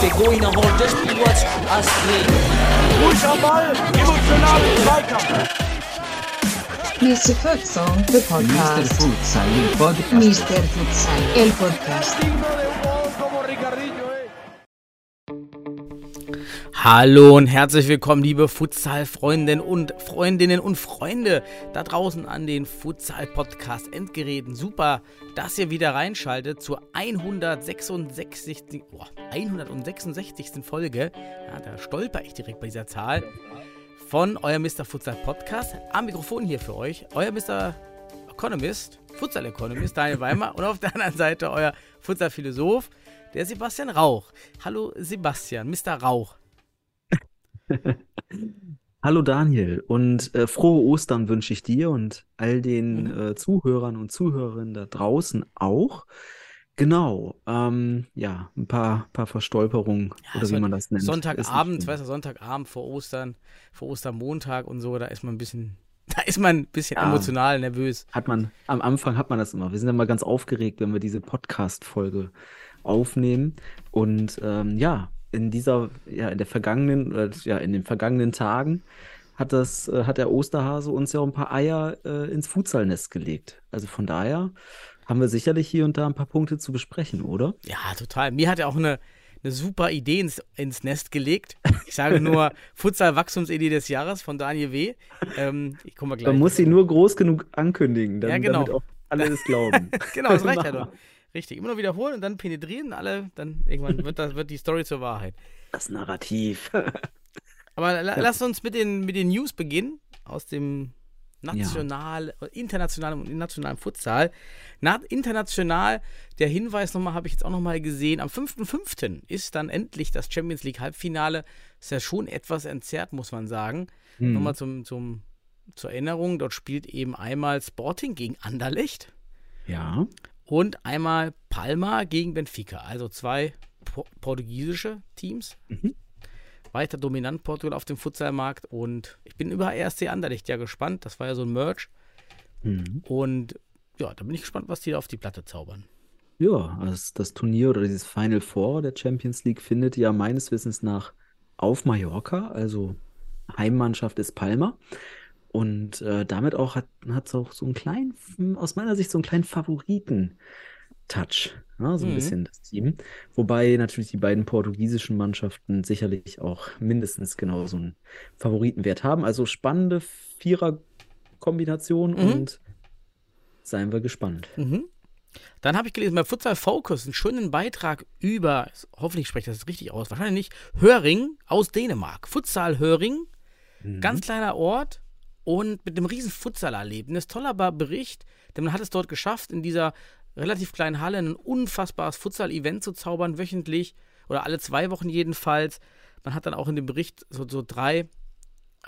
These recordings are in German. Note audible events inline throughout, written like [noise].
Der Goiner holt das Spiel was Astrid. Ruhig am Ball, emotional Zweikampf. Mr. Futsal, the Mr. podcast. Futsal, el podcast. Mr. Futsal, el podcast. Hallo und herzlich willkommen, liebe Futsal-Freundinnen und Freundinnen und Freunde da draußen an den Futsal-Podcast-Endgeräten. Super, dass ihr wieder reinschaltet zur 166. Oh, 166. Folge. Ja, da stolper ich direkt bei dieser Zahl. Von euer Mr. Futsal Podcast. Am Mikrofon hier für euch, euer Mr. Economist, Futsal Economist Daniel Weimer und auf der anderen Seite euer Futsal Philosoph, der Sebastian Rauch. Hallo Sebastian, Mr. Rauch. [laughs] Hallo Daniel und äh, frohe Ostern wünsche ich dir und all den äh, Zuhörern und Zuhörerinnen da draußen auch. Genau, ähm, ja, ein paar, paar Verstolperungen Ja, oder wie man das nennt. Sonntagabend, weißt du, Sonntagabend vor Ostern, vor Ostermontag und so, da ist man ein bisschen, [laughs] da ist man ein bisschen Ja. emotional nervös. Hat man, am Anfang hat man das immer. Wir sind immer ganz aufgeregt, wenn wir diese Podcast-Folge aufnehmen. Und ähm, ja, in dieser, ja, in der vergangenen, oder, ja, in den vergangenen Tagen hat das, äh, hat der Osterhase uns ja auch ein paar Eier äh, ins Futsalnest gelegt. Also von daher haben wir sicherlich hier und da ein paar Punkte zu besprechen, oder? Ja, total. Mir hat er auch eine, eine super Idee ins, ins Nest gelegt. Ich sage nur [laughs] Futsal-Wachstumsidee des Jahres von Daniel W. Ähm, ich komme gleich. Man muss sie nur groß genug ankündigen, dann, Ja, genau. damit auch alle es glauben. [laughs] Genau, das reicht ja [laughs] doch. Richtig, immer nur wiederholen und dann penetrieren alle, dann irgendwann [laughs] wird, das, wird die Story zur Wahrheit. Das Narrativ. [laughs] Aber la lass uns mit den, mit den News beginnen aus dem national, internationalen und nationalen Futsal. Na, international, der Hinweis nochmal, habe ich jetzt auch nochmal gesehen, am 5.5. ist dann endlich das Champions League Halbfinale. Ist ja schon etwas entzerrt, muss man sagen. Hm. Nochmal zum, zum, zur Erinnerung, dort spielt eben einmal Sporting gegen Anderlecht Ja. Und einmal Palma gegen Benfica. Also zwei po portugiesische Teams. Mhm. Weiter dominant Portugal auf dem Futsalmarkt und ich bin über RSC Anderlecht ja gespannt. Das war ja so ein Merch Mhm. und ja, da bin ich gespannt, was die da auf die Platte zaubern. Ja, also das Turnier oder dieses Final Four der Champions League findet ja meines Wissens nach auf Mallorca, also Heimmannschaft ist Palma. Und äh, damit auch hat es auch so einen kleinen, aus meiner Sicht so einen kleinen Favoriten-Touch, ne, so ein Mhm. bisschen das Team. Wobei natürlich die beiden portugiesischen Mannschaften sicherlich auch mindestens genau so einen Favoritenwert haben. Also spannende Vierer-Kombination Mhm. und seien wir gespannt. Mhm. Dann habe ich gelesen bei Futsal Focus einen schönen Beitrag über, hoffentlich spreche ich das richtig aus, wahrscheinlich nicht, Höring aus Dänemark. Futsal Höring, Mhm. ganz kleiner Ort und mit einem riesen Futsal-Erlebnis. Toller Bericht, denn man hat es dort geschafft, in dieser relativ kleinen Halle ein unfassbares Futsal-Event zu zaubern, wöchentlich oder alle zwei Wochen jedenfalls. Man hat dann auch in dem Bericht so, so drei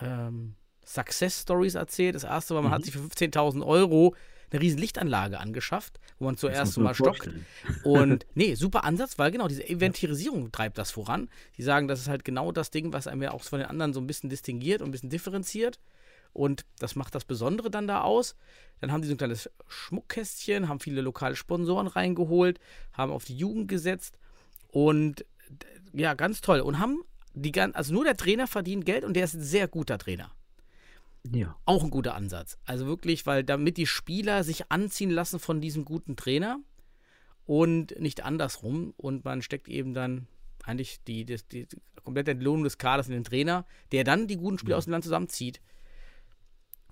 ähm, Success-Stories erzählt. Das erste war, man hat sich für 15.000 Euro eine riesen Lichtanlage angeschafft, wo man zuerst mal stockt. vorstellen. Und [laughs] nee, super Ansatz, weil genau diese Eventierisierung treibt das voran. Die sagen, das ist halt genau das Ding, was einem ja auch von den anderen so ein bisschen distinguiert und ein bisschen differenziert. Und das macht das Besondere dann da aus. Dann haben die so ein kleines Schmuckkästchen, haben viele lokale Sponsoren reingeholt, haben auf die Jugend gesetzt und ja, ganz toll. Und haben die gan- also nur der Trainer verdient Geld und der ist ein sehr guter Trainer. Ja. Auch ein guter Ansatz. Also wirklich, weil damit die Spieler sich anziehen lassen von diesem guten Trainer und nicht andersrum. Und man steckt eben dann eigentlich die, die, die komplette Entlohnung des Kaders in den Trainer, der dann die guten Spieler aus dem Land zusammenzieht.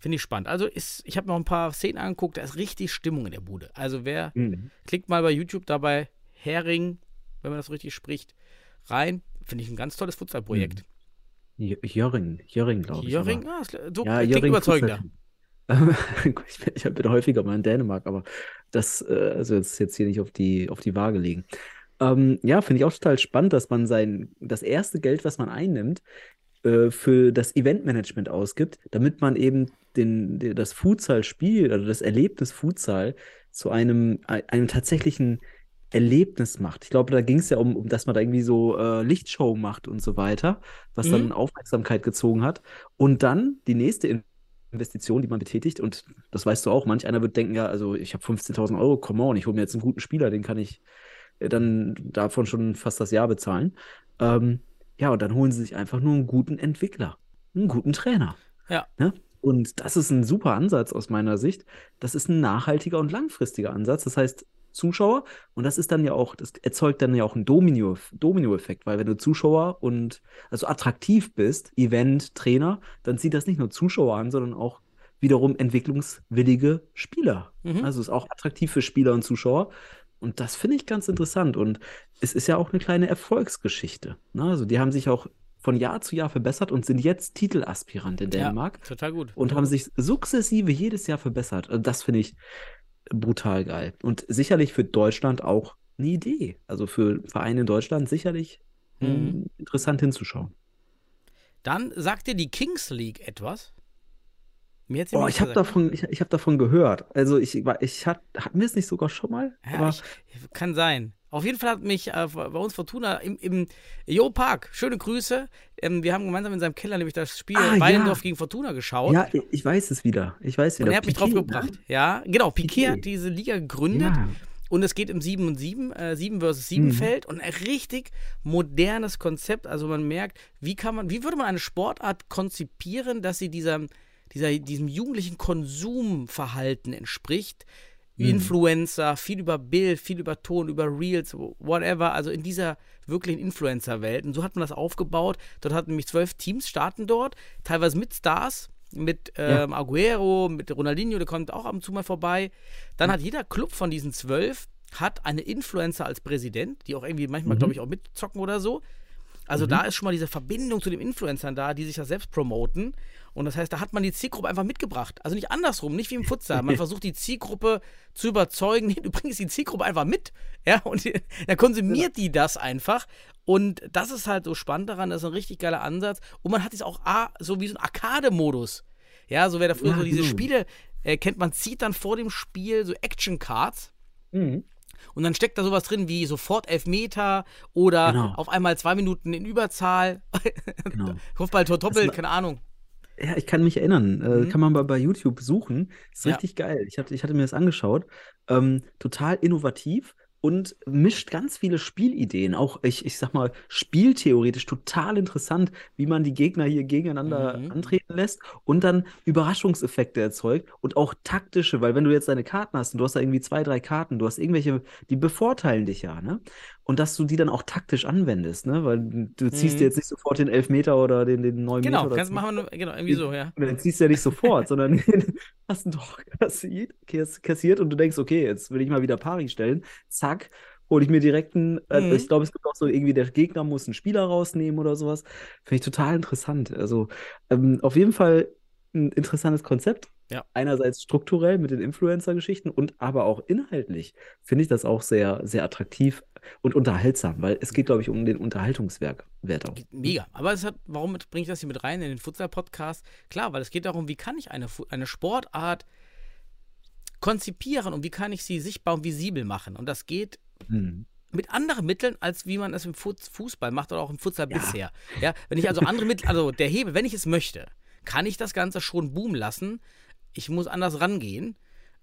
Finde ich spannend. Also ist, ich habe noch ein paar Szenen angeguckt, da ist richtig Stimmung in der Bude. Also wer Mhm. klickt mal bei YouTube dabei Hering, wenn man das richtig spricht, rein. Finde ich ein ganz tolles Futsalprojekt. J- Jöring, Jöring, glaube ich. Jöring, ah, so Ja, klingt Jöring überzeugender. [laughs] Ich bin, häufiger mal in Dänemark, aber das, äh, also das ist jetzt hier nicht auf die, auf die Waage legen. Ähm, ja, finde ich auch total spannend, dass man sein, das erste Geld, was man einnimmt, äh, für das Eventmanagement ausgibt, damit man eben den, den, das Futsal-Spiel oder das Erlebnis Futsal zu einem, einem tatsächlichen Erlebnis macht. Ich glaube, da ging es ja um, um, dass man da irgendwie so äh, Lichtshow macht und so weiter, was Mhm. dann Aufmerksamkeit gezogen hat. Und dann die nächste Investition, die man betätigt. Und das weißt du auch. Manch einer wird denken, ja, also ich habe 15.000 Euro, come on, ich hole mir jetzt einen guten Spieler, den kann ich äh, dann davon schon fast das Jahr bezahlen. Ähm, ja, und dann holen sie sich einfach nur einen guten Entwickler, einen guten Trainer. Ja. Ne? Und das ist ein super Ansatz aus meiner Sicht. Das ist ein nachhaltiger und langfristiger Ansatz. Das heißt, Zuschauer, und das ist dann ja auch, das erzeugt dann ja auch einen Domino, Domino-Effekt, weil wenn du Zuschauer und also attraktiv bist, Event, Trainer, dann zieht das nicht nur Zuschauer an, sondern auch wiederum entwicklungswillige Spieler. Mhm. Also ist auch attraktiv für Spieler und Zuschauer. Und das finde ich ganz interessant. Und es ist ja auch eine kleine Erfolgsgeschichte. Ne? Also die haben sich auch von Jahr zu Jahr verbessert und sind jetzt Titelaspirant in Dänemark Ja, total gut. und haben sich sukzessive jedes Jahr verbessert. Also das finde ich brutal geil. Und sicherlich für Deutschland auch eine Idee. Also für Vereine in Deutschland sicherlich Mhm. ähm, interessant hinzuschauen. Dann sagt dir die Kings League etwas? Mir Oh, ich habe davon, ich, ich hab davon gehört. Also ich, war- ich hat, hatten wir es nicht sogar schon mal? Ja, ich, kann sein. Auf jeden Fall hat mich äh, bei uns Fortuna im, im Jo Park, schöne Grüße. Ähm, wir haben gemeinsam in seinem Keller nämlich das Spiel Ah, ja. Weilendorf gegen Fortuna geschaut. ja, ich- weiß es wieder. Ich weiß und wieder. er hat mich drauf gebracht. Ja, genau. Piquet Piquet. hat diese Liga gegründet. Ja. Und es geht im 7 und 7, äh, 7 versus 7 Mhm. Feld und ein richtig modernes Konzept. Also man merkt, wie kann man, wie würde man eine Sportart konzipieren, dass sie dieser, dieser, diesem jugendlichen Konsumverhalten entspricht. Mhm. Influencer, viel über Bild, viel über Ton, über Reels, whatever, also in dieser wirklichen Influencer-Welt. Und so hat man das aufgebaut. Dort hatten nämlich zwölf Teams starten dort, teilweise mit Stars, mit Ja. ähm, Aguero, mit Ronaldinho, der kommt auch ab und zu mal vorbei. Dann hat jeder Club von diesen zwölf hat eine Influencer als Präsident, die auch irgendwie manchmal, Mhm. glaube ich, auch mitzocken oder so. Also da ist schon mal diese Verbindung zu den Influencern da, die sich ja selbst promoten. Und das heißt, da hat man die Zielgruppe einfach mitgebracht. Also nicht andersrum, nicht wie im Futsal. [laughs] Man versucht die Zielgruppe zu überzeugen. Nee, du bringst die Zielgruppe einfach mit. Ja, und die, dann konsumiert die das einfach. Und das ist halt so spannend daran, das ist ein richtig geiler Ansatz. Und man hat es auch ah, so wie so ein Arcade-Modus. Ja, so wer da früher Ja, so diese genau. Spiele äh, kennt, man zieht dann vor dem Spiel so Action-Cards. Mhm. Und dann steckt da sowas drin wie sofort Elfmeter oder Genau. auf einmal zwei Minuten in Überzahl. [laughs] Genau. Kopfballtor doppelt, keine Ahnung. Ja, ich kann mich erinnern. Äh, Mhm. Kann man bei, bei YouTube suchen. Ist Ja. richtig geil. Ich hatte, ich hatte mir das angeschaut. Ähm, total innovativ und mischt ganz viele Spielideen. Auch, ich, ich sag mal, spieltheoretisch total interessant, wie man die Gegner hier gegeneinander Mhm. antreten lässt und dann Überraschungseffekte erzeugt und auch taktische, weil wenn du jetzt deine Karten hast und du hast da irgendwie zwei, drei Karten, du hast irgendwelche, die bevorteilen dich ja, ne? Und dass du die dann auch taktisch anwendest, ne? Weil du ziehst Mhm. dir jetzt nicht sofort den Elfmeter oder den, den 9 Genau, Meter kannst machen wir, genau, irgendwie so, ja. Dann ziehst du ja nicht sofort, [laughs] sondern [laughs] hast ihn doch kassiert, kass- kassiert und du denkst, okay, jetzt will ich mal wieder Pari stellen. Zack, hole ich mir direkt einen. Äh, Mhm. Ich glaube, es gibt auch so irgendwie, der Gegner muss einen Spieler rausnehmen oder sowas. Finde ich total interessant. Also ähm, auf jeden Fall ein interessantes Konzept. Ja. Einerseits strukturell mit den Influencer-Geschichten und aber auch inhaltlich finde ich das auch sehr, sehr attraktiv und unterhaltsam, weil es geht, glaube ich, um den Unterhaltungswert Wert auch. Mega. Aber es hat, warum bringe ich das hier mit rein in den Futsal-Podcast? Klar, weil es geht darum, wie kann ich eine, eine Sportart konzipieren und wie kann ich sie sichtbar und visibel machen. Und das geht Mhm. mit anderen Mitteln, als wie man es im Fußball macht oder auch im Futsal Ja. bisher. Ja, wenn ich also andere Mittel, also der Hebel, wenn ich es möchte, kann ich das Ganze schon boomen lassen. Ich muss anders rangehen.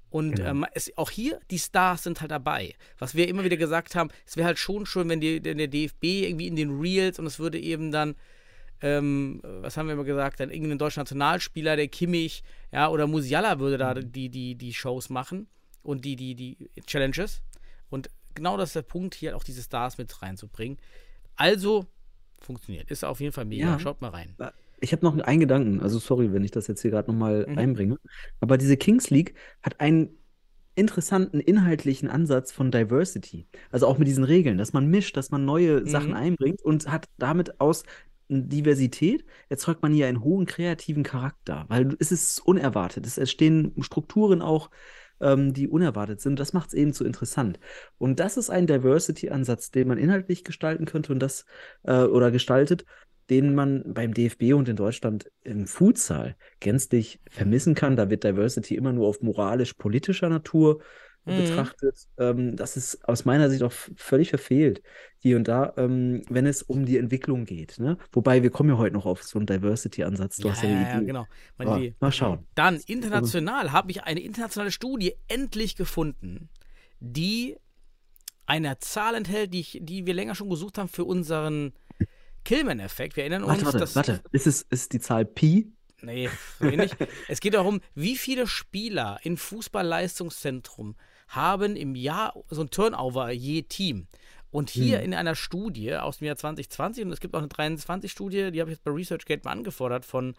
Und Genau. ähm, es, auch hier, die Stars sind halt dabei. Was wir immer wieder gesagt haben, es wäre halt schon schön, wenn, die, wenn der DFB irgendwie in den Reels und es würde eben dann, ähm, was haben wir immer gesagt, dann irgendein deutscher Nationalspieler, der Kimmich, ja, oder Musiala würde da Mhm. die, die, die Shows machen und die, die, die Challenges. Und genau das ist der Punkt, hier auch diese Stars mit reinzubringen. Also funktioniert. Ist auf jeden Fall mega. Ja. Schaut mal rein. Ich habe noch einen Gedanken, also sorry, wenn ich das jetzt hier gerade nochmal Mhm. einbringe, aber diese Kings League hat einen interessanten inhaltlichen Ansatz von Diversity. Also auch mit diesen Regeln, dass man mischt, dass man neue Mhm. Sachen einbringt und hat damit aus Diversität erzeugt man hier einen hohen kreativen Charakter, weil es ist unerwartet. Es entstehen Strukturen auch, ähm, die unerwartet sind. Das macht es eben so interessant. Und das ist ein Diversity-Ansatz, den man inhaltlich gestalten könnte und das äh, oder gestaltet, den man beim DFB und in Deutschland im Futsal gänzlich vermissen kann. Da wird Diversity immer nur auf moralisch-politischer Natur Mhm. betrachtet, ähm, das ist aus meiner Sicht auch völlig verfehlt, hier und da, ähm, wenn es um die Entwicklung geht. Ne? Wobei, wir kommen ja heute noch auf so einen Diversity-Ansatz. Du hast ja eine Idee. genau. Ja, Idee. mal schauen. Dann international habe ich eine internationale Studie endlich gefunden, die eine Zahl enthält, die, ich, die wir länger schon gesucht haben für unseren Killman-Effekt. Wir erinnern uns, Warte, warte, dass. warte. Ist es ist die Zahl Pi? Nee, so ähnlich. es geht darum, wie viele Spieler im Fußballleistungszentrum haben im Jahr so ein Turnover je Team. Und hier Hm. in einer Studie aus dem Jahr 2020, und es gibt auch eine 23-Studie, die habe ich jetzt bei ResearchGate mal angefordert, von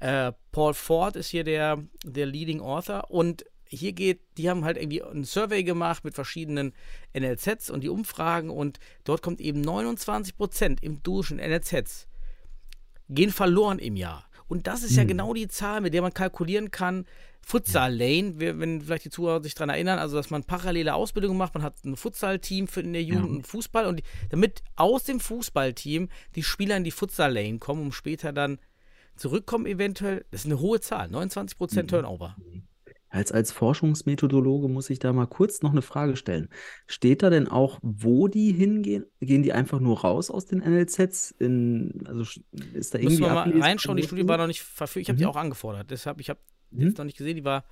äh, Paul Ford ist hier der, der Leading Author. Und hier geht, die haben halt irgendwie ein Survey gemacht mit verschiedenen NLZs und die Umfragen und dort kommt eben 29 Prozent im Durchschnitt NLZs gehen verloren im Jahr. Und das ist ja Hm. genau die Zahl, mit der man kalkulieren kann. Futsal Lane, wenn vielleicht die Zuhörer sich daran erinnern, also dass man parallele Ausbildung macht, man hat ein Futsal-Team für in der Jugend Ja. und Fußball und die, damit aus dem Fußballteam die Spieler in die Futsal Lane kommen, um später dann zurückkommen eventuell. Das ist eine hohe Zahl, 29% Mhm. Turnover. Als, als Forschungsmethodologe muss ich da mal kurz noch eine Frage stellen. Steht da denn auch, wo die hingehen? Gehen die einfach nur raus aus den NLZs? In, also ist da Müssen irgendwie wir mal reinschauen, die Studie die- war noch nicht verfügbar. Ich habe die Mhm. auch angefordert, deshalb, ich habe Mhm. jetzt noch nicht gesehen, die war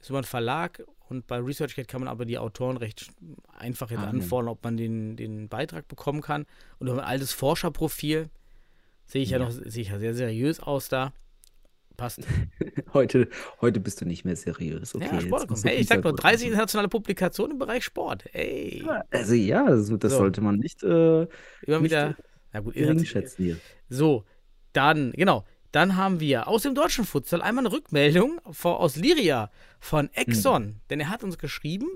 ist über einen Verlag und bei ResearchGate kann man aber die Autoren recht einfach jetzt Ah, anfordern, ob man den, den Beitrag bekommen kann. Und über ein altes Forscherprofil sehe ich ja, Ja. noch sehe ich ja sehr seriös aus da. Passt. [laughs] Heute, heute bist du nicht mehr seriös. Okay, ja, Sport du Hey, ich sag nur Fußball 30 gucken. internationale Publikationen im Bereich Sport. Ey, Ja, Also ja, also das So. sollte man nicht, äh, immer nicht wieder. Ja gut, schätzen hier. So, dann, genau. Dann haben wir aus dem deutschen Futsal einmal eine Rückmeldung vor, aus Liria von Exxon. Denn er hat uns geschrieben,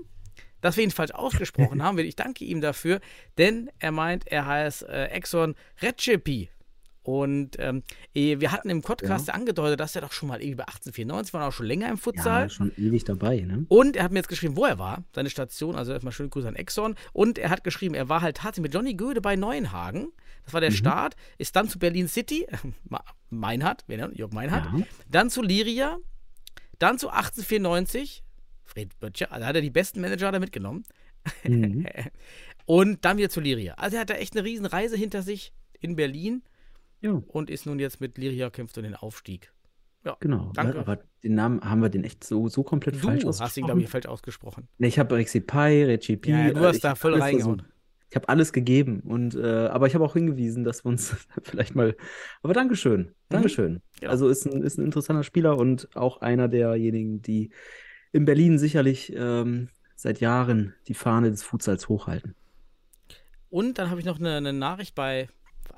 dass wir ihn falsch [laughs] ausgesprochen haben. Ich danke ihm dafür, denn er meint, er heißt äh, Exxon Recepi. Und ähm, eh, wir hatten im Podcast angedeutet, dass er doch schon mal irgendwie bei 1894 war, auch schon länger im Futsal. Ja, schon ewig dabei, ne? Und er hat mir jetzt geschrieben, wo er war, seine Station. Also erstmal schöne Grüße an Exxon. Und er hat geschrieben, er war halt tatsächlich mit Johnny Göde bei Neuenhagen. Das war der Start. Ist dann zu Berlin City, [laughs] Ma- Meinhard, wer nennt Jörg Meinhard. Ja. Dann zu Liria. Dann zu 1894. Fred Böttcher, also hat er die besten Manager da mitgenommen. Mhm. [laughs] Und dann wieder zu Liria. Also er hat da echt eine riesen Reise hinter sich in Berlin Ja, und ist nun jetzt mit Liria kämpft um den Aufstieg. Ja, genau. Danke. Aber den Namen haben wir den echt so, so komplett Du falsch hast ihn, glaube ich, ausgesprochen. falsch ausgesprochen. Nee, ich habe Rexy Pi, Recipe. Ja, du äh, hast ich da voll reingehauen. Ich habe alles gegeben und äh, aber ich habe auch hingewiesen, dass wir uns [laughs] vielleicht mal. Aber Dankeschön, Dankeschön. Genau. Also ist ein, ist ein interessanter Spieler und auch einer derjenigen, die in Berlin sicherlich ähm, seit Jahren die Fahne des Futsals hochhalten. Und dann habe ich noch eine, eine Nachricht bei,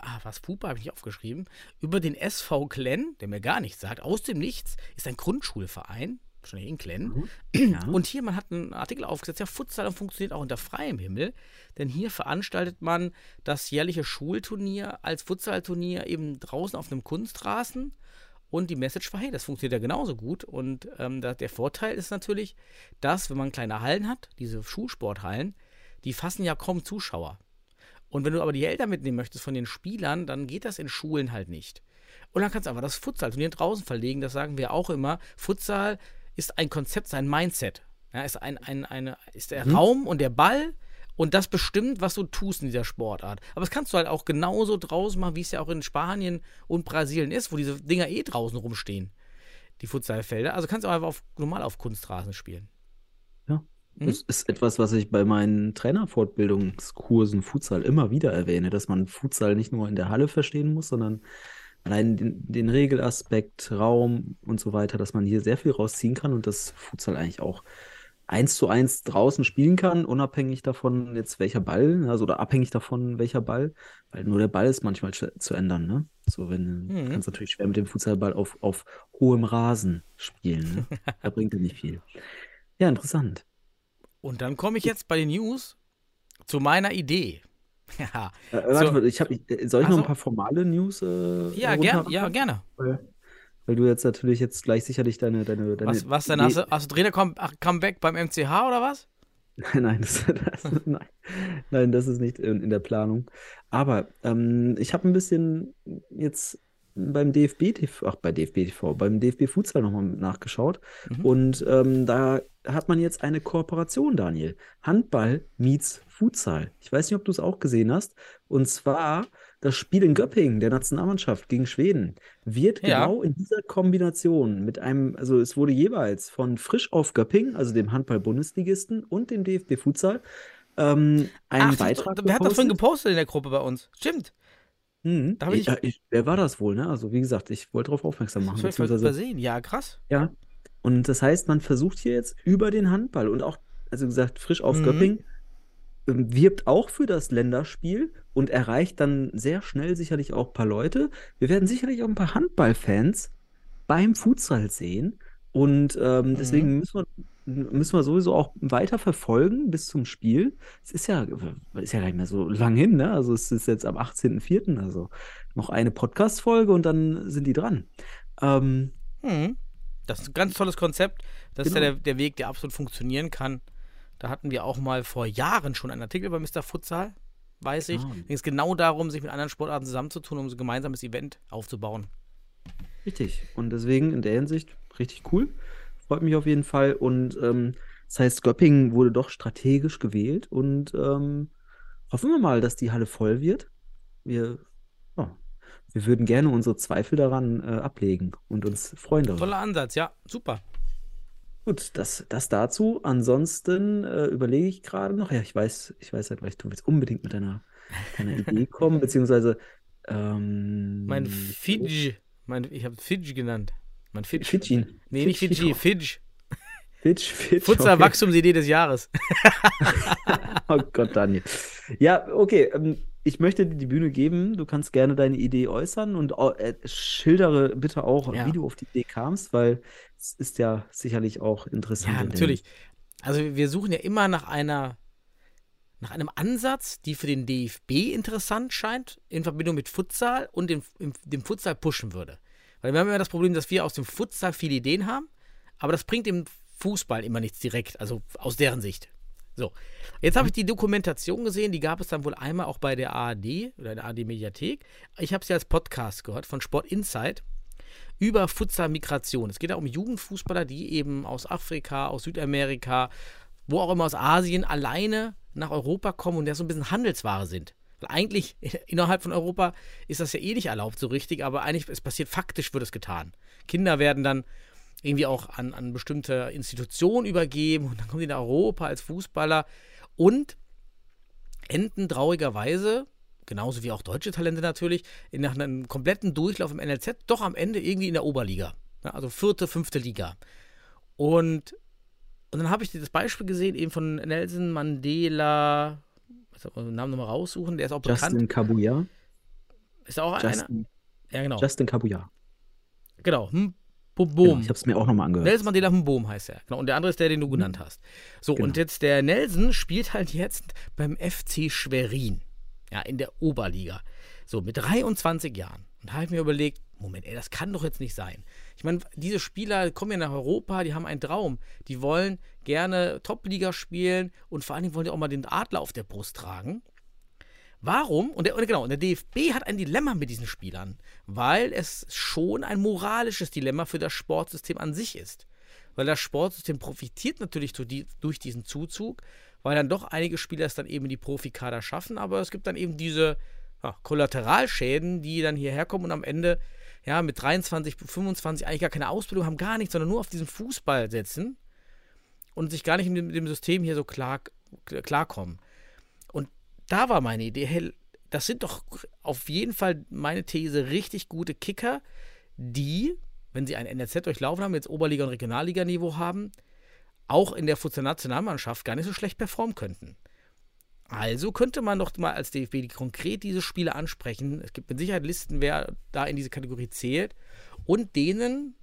ah, was Pupa habe ich nicht aufgeschrieben, über den SV Klenn, der mir gar nichts sagt. Aus dem Nichts ist ein Grundschulverein, wahrscheinlich in Klenn. Ja. Und hier, man hat einen Artikel aufgesetzt, ja, Futsal funktioniert auch unter freiem Himmel, denn hier veranstaltet man das jährliche Schulturnier als Futsalturnier eben draußen auf einem Kunstrasen. Und die Message war, hey, das funktioniert ja genauso gut. Und ähm, der Vorteil ist natürlich, dass, wenn man kleine Hallen hat, diese Schulsporthallen, die fassen ja kaum Zuschauer. Und wenn du aber die Eltern mitnehmen möchtest von den Spielern, dann geht das in Schulen halt nicht. Und dann kannst du einfach das Futsal-Turnier draußen verlegen. Das sagen wir auch immer. Futsal ist ein Konzept, ist ein Mindset. Ja, ist, ein, ein, eine, ist der Raum und der Ball und das bestimmt, was du tust in dieser Sportart. Aber das kannst du halt auch genauso draußen machen, wie es ja auch in Spanien und Brasilien ist, wo diese Dinger eh draußen rumstehen, die Futsalfelder. Also kannst du auch einfach auf, normal auf Kunstrasen spielen. Mhm. Das ist etwas, was ich bei meinen Trainerfortbildungskursen Futsal immer wieder erwähne, dass man Futsal nicht nur in der Halle verstehen muss, sondern allein den, den Regelaspekt, Raum und so weiter, dass man hier sehr viel rausziehen kann und das Futsal eigentlich auch eins zu eins draußen spielen kann, unabhängig davon jetzt welcher Ball, also oder abhängig davon welcher Ball, weil nur der Ball ist manchmal zu, zu ändern, ne? So, wenn, Mhm. du kannst natürlich schwer mit dem Futsalball auf, auf hohem Rasen spielen, ne? [laughs] Da bringt er nicht viel. Ja, interessant. Und dann komme ich jetzt bei den News zu meiner Idee. [laughs] ja, Äh, warte, So. mal, ich hab, äh, soll ich Ach noch ein paar formale News äh, ja, ger ja gerne. Weil, weil du jetzt natürlich jetzt gleich sicherlich deine, deine, deine Was, was denn? Hast du, hast du Trainer come, Comeback beim MCH oder was? [laughs] Nein, das, [laughs] das, nein, nein, das ist nicht in, in der Planung. Aber ähm, ich habe ein bisschen jetzt beim DFB TV, ach bei DFB TV, beim DFB Futsal nochmal nachgeschaut. Mhm. Und ähm, da hat man jetzt eine Kooperation, Daniel. Handball meets Futsal. Ich weiß nicht, ob du es auch gesehen hast. Und zwar das Spiel in Göppingen der Nationalmannschaft gegen Schweden wird Ja. genau in dieser Kombination mit einem, also es wurde jeweils von Frisch auf Göppingen, also dem Handball-Bundesligisten und dem DFB Futsal, ähm, ein Ach, Beitrag wer hat davon gepostet. gepostet in der Gruppe bei uns? Stimmt. Hab ich- Ja, ich, wer war das wohl, ne? Also, wie gesagt, ich wollte darauf aufmerksam machen. Das beziehungsweise, übersehen. Ja, krass. ja. Und das heißt, man versucht hier jetzt über den Handball und auch, also gesagt, frisch auf Mhm. Göppingen, ähm, wirbt auch für das Länderspiel und erreicht dann sehr schnell sicherlich auch ein paar Leute. Wir werden sicherlich auch ein paar Handballfans beim Futsal sehen. Und ähm, deswegen müssen wir, müssen wir sowieso auch weiter verfolgen bis zum Spiel. Es ist ja, ist ja gar nicht mehr so lang hin, ne? Also es ist jetzt am 18.04., also noch eine Podcast-Folge und dann sind die dran. Ähm, Hm. Das ist ein ganz tolles Konzept. Das ist ja Genau. der, der Weg, der absolut funktionieren kann. Da hatten wir auch mal vor Jahren schon einen Artikel bei Mr. Futsal, weiß ich. Da ging es genau darum, sich mit anderen Sportarten zusammenzutun, um so ein gemeinsames Event aufzubauen. Richtig. Und deswegen in der Hinsicht richtig cool. Freut mich auf jeden Fall. Und ähm, das heißt, Göppingen wurde doch strategisch gewählt und ähm, hoffen wir mal, dass die Halle voll wird. Wir, wir würden gerne unsere Zweifel daran äh, ablegen und uns freuen darüber. Toller Ansatz, ja, super. Gut, das, das dazu. Ansonsten äh, überlege ich gerade noch, ja, ich weiß, ich weiß halt, du willst unbedingt mit deiner, deiner [laughs] Idee kommen, beziehungsweise ähm, Mein Fidj, mein, ich habe Fidj genannt. Mein Fidj. Fidschi. Nee, nicht Fidji, Fidj. Fitch, Fitch. Futsal okay. Wachstumsidee des Jahres. [laughs] Oh Gott, Daniel. Ja, okay. Ähm, ich möchte dir die Bühne geben. Du kannst gerne deine Idee äußern und äh, schildere bitte auch, Ja. wie du auf die Idee kamst, weil es ist ja sicherlich auch interessant. Ja, natürlich. Also wir suchen ja immer nach einer, nach einem Ansatz, die für den DFB interessant scheint, in Verbindung mit Futsal und dem, dem Futsal pushen würde. Weil wir haben immer das Problem, dass wir aus dem Futsal viele Ideen haben, aber das bringt dem Fußball immer nichts direkt, also aus deren Sicht. So, jetzt habe ich die Dokumentation gesehen, die gab es dann wohl einmal auch bei der ARD oder der ARD-Mediathek. Ich habe sie als Podcast gehört von Sport Insight über Futsal-Migration. Es geht da um Jugendfußballer, die eben aus Afrika, aus Südamerika, wo auch immer aus Asien alleine nach Europa kommen und ja so ein bisschen Handelsware sind. Weil eigentlich [laughs] innerhalb von Europa ist das ja eh nicht erlaubt so richtig, aber eigentlich, es passiert faktisch, wird es getan. Kinder werden dann irgendwie auch an, an bestimmte Institutionen übergeben und dann kommen die nach Europa als Fußballer und enden traurigerweise, genauso wie auch deutsche Talente natürlich, in nach einem kompletten Durchlauf im NLZ doch am Ende irgendwie in der Oberliga. Also vierte, fünfte Liga. Und, und dann habe ich das Beispiel gesehen, eben von Nelson Mandela, was soll man den Namen nochmal raussuchen, der ist auch bekannt. Justin Kabuya. Ist auch einer? Justin, Ja, genau. Justin Kabuya. genau. Hm, Genau, Boom. ich habe es mir auch nochmal angehört. Nelson Mandela Mboom heißt er. Genau. Und der andere ist der, den du genannt hast. So, Genau. und jetzt der Nelson spielt halt jetzt beim FC Schwerin. Ja, in der Oberliga. So, mit 23 Jahren. Und da habe ich mir überlegt, Moment, ey, das kann doch jetzt nicht sein. Ich meine, diese Spieler kommen ja nach Europa, die haben einen Traum. Die wollen gerne Top-Liga spielen und vor allen Dingen wollen die auch mal den Adler auf der Brust tragen. Warum? Und, der, genau, und der DFB hat ein Dilemma mit diesen Spielern, weil es schon ein moralisches Dilemma für das Sportsystem an sich ist. Weil das Sportsystem profitiert natürlich durch, die, durch diesen Zuzug, weil dann doch einige Spieler es dann eben in die Profikader schaffen, aber es gibt dann eben diese ja, Kollateralschäden, die dann hierher kommen und am Ende ja, mit 23, 25 eigentlich gar keine Ausbildung haben, gar nichts, sondern nur auf diesen Fußball setzen und sich gar nicht mit dem, mit dem System hier so klar, klarkommen. Da war meine Idee, hey, das sind doch auf jeden Fall meine These richtig gute Kicker, die, wenn sie ein NRZ durchlaufen haben, jetzt Oberliga- und Regionalliganiveau haben, auch in der Futsal-Nationalmannschaft gar nicht so schlecht performen könnten. Also könnte man doch mal als DFB konkret diese Spiele ansprechen. Es gibt mit Sicherheit Listen, wer da in diese Kategorie zählt und denen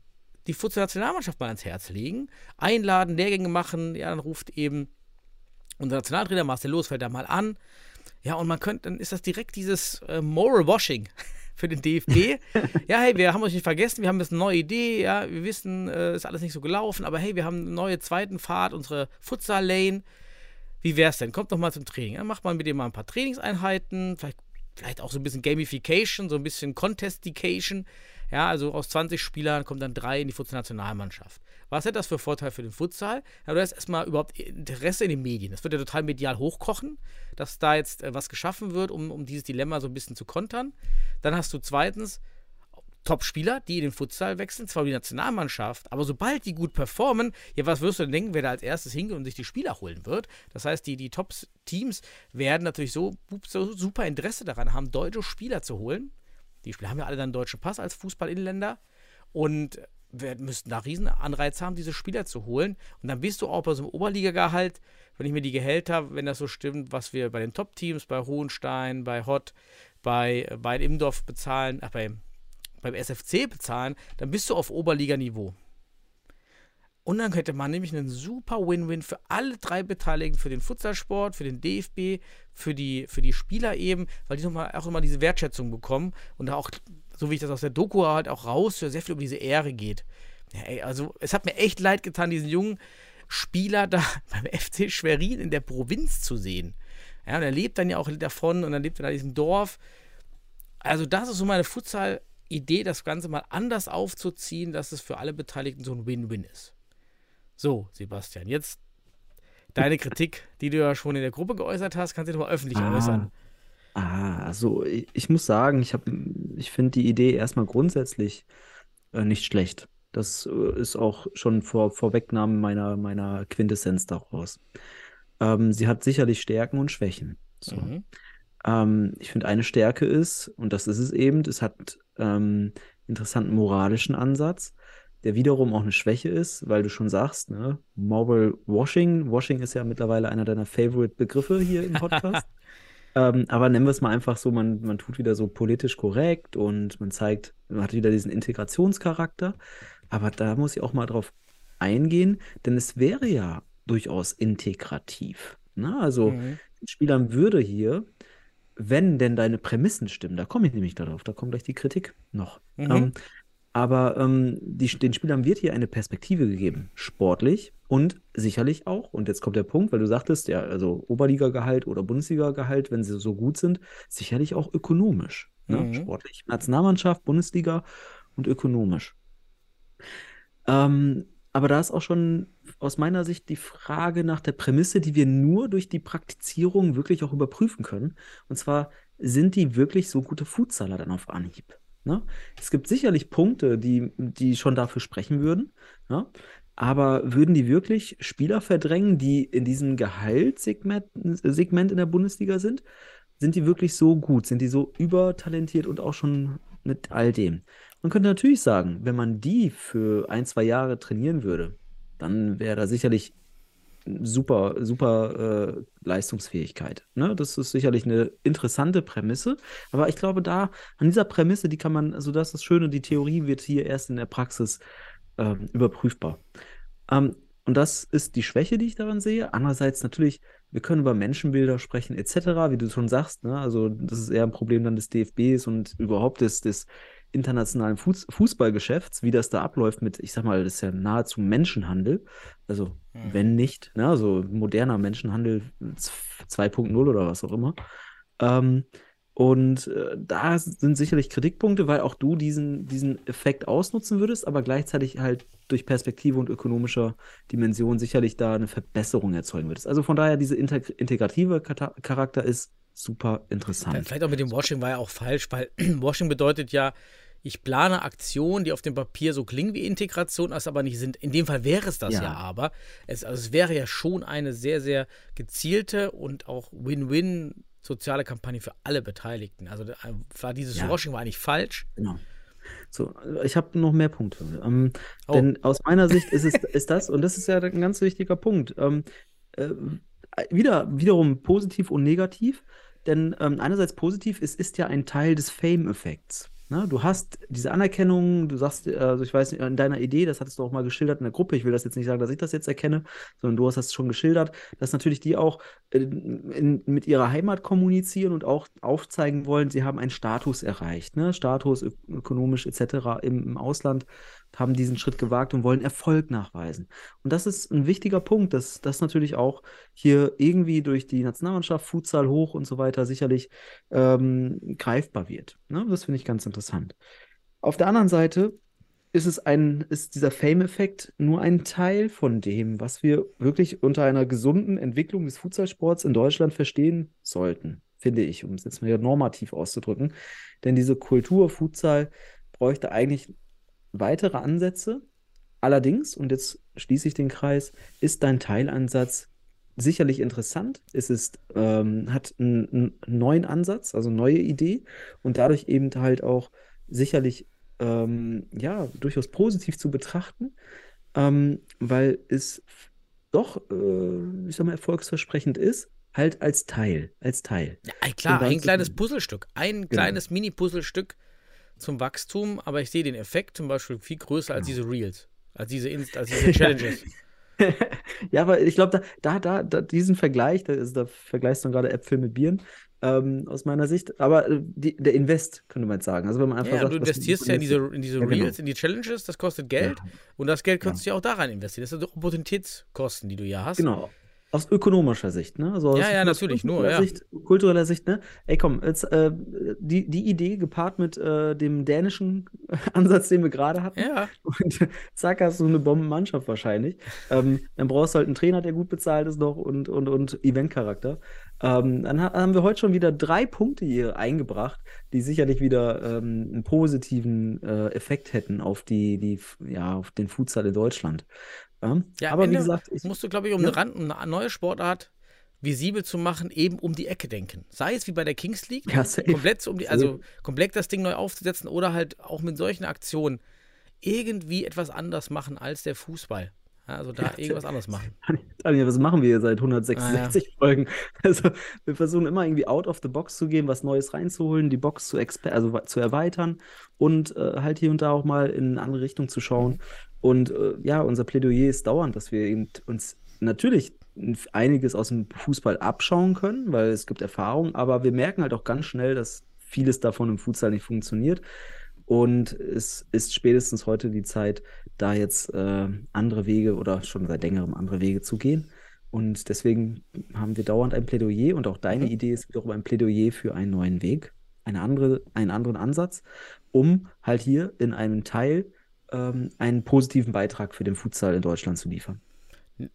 die Futsal-Nationalmannschaft mal ans Herz legen, einladen, Lehrgänge machen. Ja, dann ruft eben unser Nationaltrainer Marcel Losfeld da mal an. Ja, und man könnte, dann ist das direkt dieses äh, Moral Washing [laughs] für den DFB. [laughs] ja, hey, wir haben euch nicht vergessen, wir haben jetzt eine neue Idee, ja, wir wissen, äh, ist alles nicht so gelaufen, aber hey, wir haben eine neue zweiten Fahrt, unsere Futsal-Lane. Wie wär's denn? Kommt doch mal zum Training. Dann macht man mit dem mal ein paar Trainingseinheiten, vielleicht, vielleicht auch so ein bisschen Gamification, so ein bisschen Contestication. Ja, also aus 20 Spielern kommen dann drei in die Futsal-Nationalmannschaft. Was hat das für Vorteil für den Futsal? Ja, du hast erstmal überhaupt Interesse in den Medien. Das wird ja total medial hochkochen, dass da jetzt äh, was geschaffen wird, um, um dieses Dilemma so ein bisschen zu kontern. Dann hast du zweitens Top-Spieler, die in den Futsal wechseln, zwar die Nationalmannschaft, aber sobald die gut performen, ja, was wirst du denn denken, wer da als erstes hingeht und sich die Spieler holen wird? Das heißt, die, die Top-Teams werden natürlich so, so super Interesse daran haben, deutsche Spieler zu holen. Die Spieler haben ja alle dann einen deutschen Pass als Fußball-Inländer und wir müssten da riesen Anreiz haben, diese Spieler zu holen. Und dann bist du auch bei so einem Oberligagehalt, wenn ich mir die Gehälter, wenn das so stimmt, was wir bei den Top-Teams, bei Hohenstein, bei Hott, bei, bei Imdorf bezahlen, ach, bei beim SFC bezahlen, dann bist du auf Oberliganiveau. Und dann könnte man nämlich einen super Win-Win für alle drei Beteiligten, für den Futsalsport, für den DFB, für die, für die Spieler eben, weil die nochmal auch immer diese Wertschätzung bekommen und auch, so wie ich das aus der Doku halt auch raus, sehr viel über diese Ehre geht. Ja, ey, also es hat mir echt leid getan, diesen jungen Spieler da [laughs] beim FC Schwerin in der Provinz zu sehen. Ja, und er lebt dann ja auch davon und dann lebt er in diesem Dorf. Also das ist so meine Futsal- Idee, das Ganze mal anders aufzuziehen, dass es für alle Beteiligten so ein Win-Win ist. So, Sebastian, jetzt deine Kritik, die du ja schon in der Gruppe geäußert hast, kannst du nochmal öffentlich ah, äußern. Ah, also ich, ich muss sagen, ich, ich finde die Idee erstmal grundsätzlich äh, nicht schlecht. Das äh, ist auch schon vor Vorwegnahme meiner, meiner Quintessenz daraus. Ähm, sie hat sicherlich Stärken und Schwächen. So. Mhm. Ähm, ich finde, eine Stärke ist, und das ist es eben, es hat ähm, interessanten moralischen Ansatz, der wiederum auch eine Schwäche ist, weil du schon sagst, ne, Moral Washing. Washing ist ja mittlerweile einer deiner Favorite-Begriffe hier im Podcast. [laughs] ähm, aber nennen wir es mal einfach so, man, man tut wieder so politisch korrekt und man zeigt, man hat wieder diesen Integrationscharakter. Aber da muss ich auch mal drauf eingehen, denn es wäre ja durchaus integrativ. Ne? Also mhm. Spielern würde hier wenn denn deine Prämissen stimmen, da komme ich nämlich darauf, da kommt gleich die Kritik noch. Mhm. Ähm, aber ähm, die, den Spielern wird hier eine Perspektive gegeben, sportlich und sicherlich auch, und jetzt kommt der Punkt, weil du sagtest, ja, also Oberliga-Gehalt oder Bundesliga-Gehalt, wenn sie so gut sind, sicherlich auch ökonomisch, ne? mhm. sportlich. Nationalmannschaft, Bundesliga und ökonomisch. Ähm, aber da ist auch schon aus meiner Sicht die Frage nach der Prämisse, die wir nur durch die Praktizierung wirklich auch überprüfen können. Und zwar, sind die wirklich so gute Futsaler dann auf Anhieb? Ne? Es gibt sicherlich Punkte, die, die schon dafür sprechen würden. Ne? Aber würden die wirklich Spieler verdrängen, die in diesem Gehaltssegment Segment in der Bundesliga sind? Sind die wirklich so gut? Sind die so übertalentiert und auch schon mit all dem? Man könnte natürlich sagen, wenn man die für ein, zwei Jahre trainieren würde, dann wäre da sicherlich super, super äh, Leistungsfähigkeit. Ne? Das ist sicherlich eine interessante Prämisse. Aber ich glaube, da, an dieser Prämisse, die kann man, also das ist das Schöne, die Theorie wird hier erst in der Praxis äh, überprüfbar. Ähm, und das ist die Schwäche, die ich daran sehe. Andererseits natürlich, wir können über Menschenbilder sprechen, etc., wie du schon sagst. Ne? Also, das ist eher ein Problem dann des DFBs und überhaupt des, des internationalen Fuß Fußballgeschäfts, wie das da abläuft mit, ich sag mal, das ist ja nahezu Menschenhandel. Also, mhm. wenn nicht, ne, also moderner Menschenhandel 2.0 oder was auch immer. Ähm, und äh, da sind sicherlich Kritikpunkte, weil auch du diesen, diesen Effekt ausnutzen würdest, aber gleichzeitig halt durch Perspektive und ökonomischer Dimension sicherlich da eine Verbesserung erzeugen würdest. Also von daher, dieser integrative Charakter ist super interessant. Vielleicht auch mit dem Washing war ja auch falsch, weil [clears throat] Washing bedeutet ja, ich plane Aktionen, die auf dem Papier so klingen wie Integration, es aber nicht sind. In dem Fall wäre es das ja, ja aber. Es, also es wäre ja schon eine sehr, sehr gezielte und auch Win-Win soziale Kampagne für alle Beteiligten. Also war dieses ja. Washing war eigentlich falsch. Genau. So, ich habe noch mehr Punkte. Ähm, oh. Denn aus meiner Sicht ist es ist das, und das ist ja ein ganz wichtiger Punkt. Ähm, äh, wieder, wiederum positiv und negativ. Denn ähm, einerseits positiv, es ist ja ein Teil des Fame-Effekts. Ne? Du hast diese Anerkennung, du sagst, also ich weiß nicht, in deiner Idee, das hattest du auch mal geschildert in der Gruppe, ich will das jetzt nicht sagen, dass ich das jetzt erkenne, sondern du hast das schon geschildert, dass natürlich die auch äh, in, mit ihrer Heimat kommunizieren und auch aufzeigen wollen, sie haben einen Status erreicht, ne? Status ökonomisch etc. Im, im Ausland haben diesen Schritt gewagt und wollen Erfolg nachweisen. Und das ist ein wichtiger Punkt, dass das natürlich auch hier irgendwie durch die Nationalmannschaft, Futsal hoch und so weiter sicherlich ähm, greifbar wird. Ne? Das finde ich ganz interessant. Auf der anderen Seite ist es ein, ist dieser Fame-Effekt nur ein Teil von dem, was wir wirklich unter einer gesunden Entwicklung des Futsalsports in Deutschland verstehen sollten, finde ich, um es jetzt mal normativ auszudrücken. Denn diese Kultur Futsal bräuchte eigentlich weitere Ansätze. Allerdings, und jetzt schließe ich den Kreis, ist dein Teilansatz sicherlich interessant. Es ist, ähm, hat einen, einen neuen Ansatz, also neue Idee und dadurch eben halt auch sicherlich ähm, ja, durchaus positiv zu betrachten, ähm, weil es doch, äh, ich sag mal, erfolgsversprechend ist, halt als Teil, als Teil. Ja, klar, ein kleines Puzzlestück, ein genau. kleines Mini-Puzzlestück zum Wachstum, aber ich sehe den Effekt zum Beispiel viel größer als genau. diese Reels, als diese, Inst als [laughs] diese Challenges. ja, [laughs] aber ich glaube, da, da, da, diesen Vergleich, da, also da vergleichst du gerade Äpfel mit Bieren, ähm, aus meiner Sicht. Aber äh, die, der Invest, könnte man jetzt sagen. Also wenn man einfach ja, sagt, du investierst ja in diese, in diese ja, genau. Reels, in die Challenges, das kostet Geld. Ja. Und das Geld kannst du ja auch da rein investieren. Das sind doch Opportunitätskosten, die du ja hast. Genau. Aus ökonomischer Sicht, ne? Also ja, ja, natürlich, nur, ja. Sicht, kultureller Sicht, ne? Ey, komm, jetzt, äh, die, die Idee gepaart mit äh, dem dänischen [laughs] Ansatz, den wir gerade hatten. Ja. Und [laughs] zack, hast du eine Bombenmannschaft wahrscheinlich. Ähm, dann brauchst du halt einen Trainer, der gut bezahlt ist noch und, und, und Eventcharakter. Ähm, dann ha haben wir heute schon wieder drei Punkte hier eingebracht, die sicherlich wieder ähm, einen positiven äh, Effekt hätten auf die, die, ja, auf den Futsal in Deutschland. Ja, ja aber wie gesagt, ich, musst du, glaube ich, um ja. eine, Rand, eine neue Sportart visibel zu machen, eben um die Ecke denken. Sei es wie bei der Kings League, ja, komplett um die, also komplett das Ding neu aufzusetzen oder halt auch mit solchen Aktionen irgendwie etwas anders machen als der Fußball. Also da irgendwas anderes machen. [laughs] Daniel, was machen wir hier seit 166 ah, ja. Folgen? [laughs] Also wir versuchen immer irgendwie out of the box zu gehen, was Neues reinzuholen, die Box zu, also zu erweitern und äh, halt hier und da auch mal in eine andere Richtung zu schauen. Und äh, ja, unser Plädoyer ist dauernd, dass wir eben uns natürlich einiges aus dem Fußball abschauen können, weil es gibt Erfahrung, aber wir merken halt auch ganz schnell, dass vieles davon im Futsal nicht funktioniert. Und es ist spätestens heute die Zeit, da jetzt äh, andere Wege oder schon seit längerem andere Wege zu gehen. Und deswegen haben wir dauernd ein Plädoyer und auch deine mhm. Idee ist wiederum ein Plädoyer für einen neuen Weg, eine andere, einen anderen Ansatz, um halt hier in einem Teil ähm, einen positiven Beitrag für den Futsal in Deutschland zu liefern.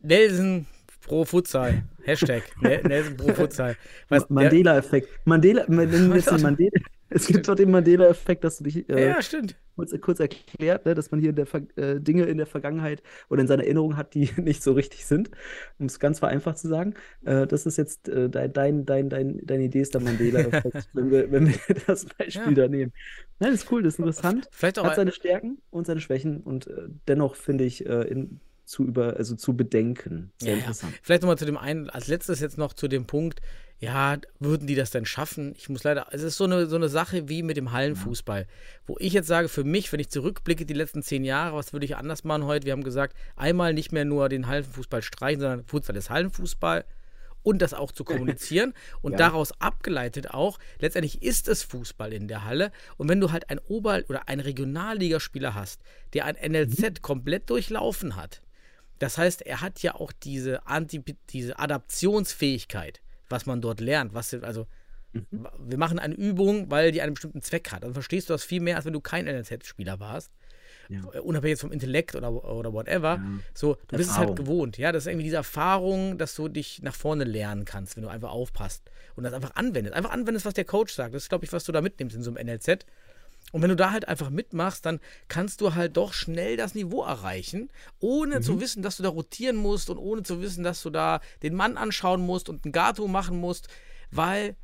Nelson pro Futsal. [laughs] Hashtag Nelson pro Futsal. Mandela-Effekt. Mandela, [laughs] Mandela, Mandela, es gibt doch den Mandela-Effekt, dass du dich äh, ja, stimmt. Kurz, kurz erklärt, ne, dass man hier in der äh, Dinge in der Vergangenheit oder in seiner Erinnerung hat, die [laughs] nicht so richtig sind, um es ganz vereinfacht zu sagen. Äh, das ist jetzt äh, dein, dein, dein, dein, deine Idee ist der Mandela-Effekt, [laughs] wenn, wir, wenn wir [laughs] das Beispiel ja. da nehmen. Nein, das ist cool, das ist interessant. Vielleicht auch hat seine Stärken und seine Schwächen und äh, dennoch finde ich äh, in zu über, also zu bedenken. Sehr ja, interessant. Ja. Vielleicht nochmal zu dem einen, als letztes jetzt noch zu dem Punkt, ja, würden die das denn schaffen? Ich muss leider, es ist so eine, so eine Sache wie mit dem Hallenfußball, wo ich jetzt sage, für mich, wenn ich zurückblicke, die letzten zehn Jahre, was würde ich anders machen heute? Wir haben gesagt, einmal nicht mehr nur den Hallenfußball streichen, sondern Futsal ist Hallenfußball und das auch zu kommunizieren [laughs] und ja. daraus abgeleitet auch, letztendlich ist es Fußball in der Halle und wenn du halt ein Ober- oder ein Regionalligaspieler hast, der ein NLZ mhm. komplett durchlaufen hat, das heißt, er hat ja auch diese, Anti diese Adaptionsfähigkeit, was man dort lernt. Was, also, mhm. wir machen eine Übung, weil die einen bestimmten Zweck hat. Dann verstehst du das viel mehr, als wenn du kein NLZ-Spieler warst. Ja. Äh, unabhängig vom Intellekt oder, oder whatever. Ja. So, du bist es halt gewohnt. Ja, das ist irgendwie diese Erfahrung, dass du dich nach vorne lernen kannst, wenn du einfach aufpasst und das einfach anwendest. Einfach anwendest, was der Coach sagt. Das ist, glaube ich, was du da mitnimmst in so einem NLZ. Und wenn du da halt einfach mitmachst, dann kannst du halt doch schnell das Niveau erreichen, ohne mhm. zu wissen, dass du da rotieren musst und ohne zu wissen, dass du da den Mann anschauen musst und ein Gato machen musst, weil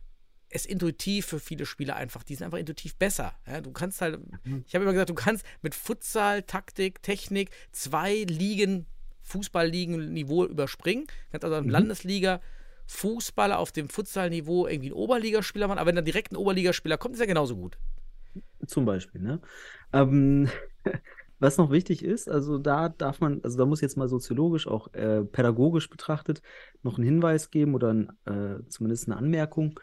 es intuitiv für viele Spieler einfach, die sind einfach intuitiv besser. Ja, du kannst halt, mhm. ich habe immer gesagt, du kannst mit Futsal, Taktik, Technik zwei Ligen, Fußballligen-Niveau überspringen. Du kannst also mhm. Landesliga Fußballer auf dem Futsal-Niveau irgendwie einen Oberligaspieler machen, aber wenn dann direkt ein Oberligaspieler kommt, ist er genauso gut. Zum Beispiel, ne? Ähm, [laughs] was noch wichtig ist, also da darf man, also da muss jetzt mal soziologisch, auch äh, pädagogisch betrachtet, noch einen Hinweis geben oder ein, äh, zumindest eine Anmerkung,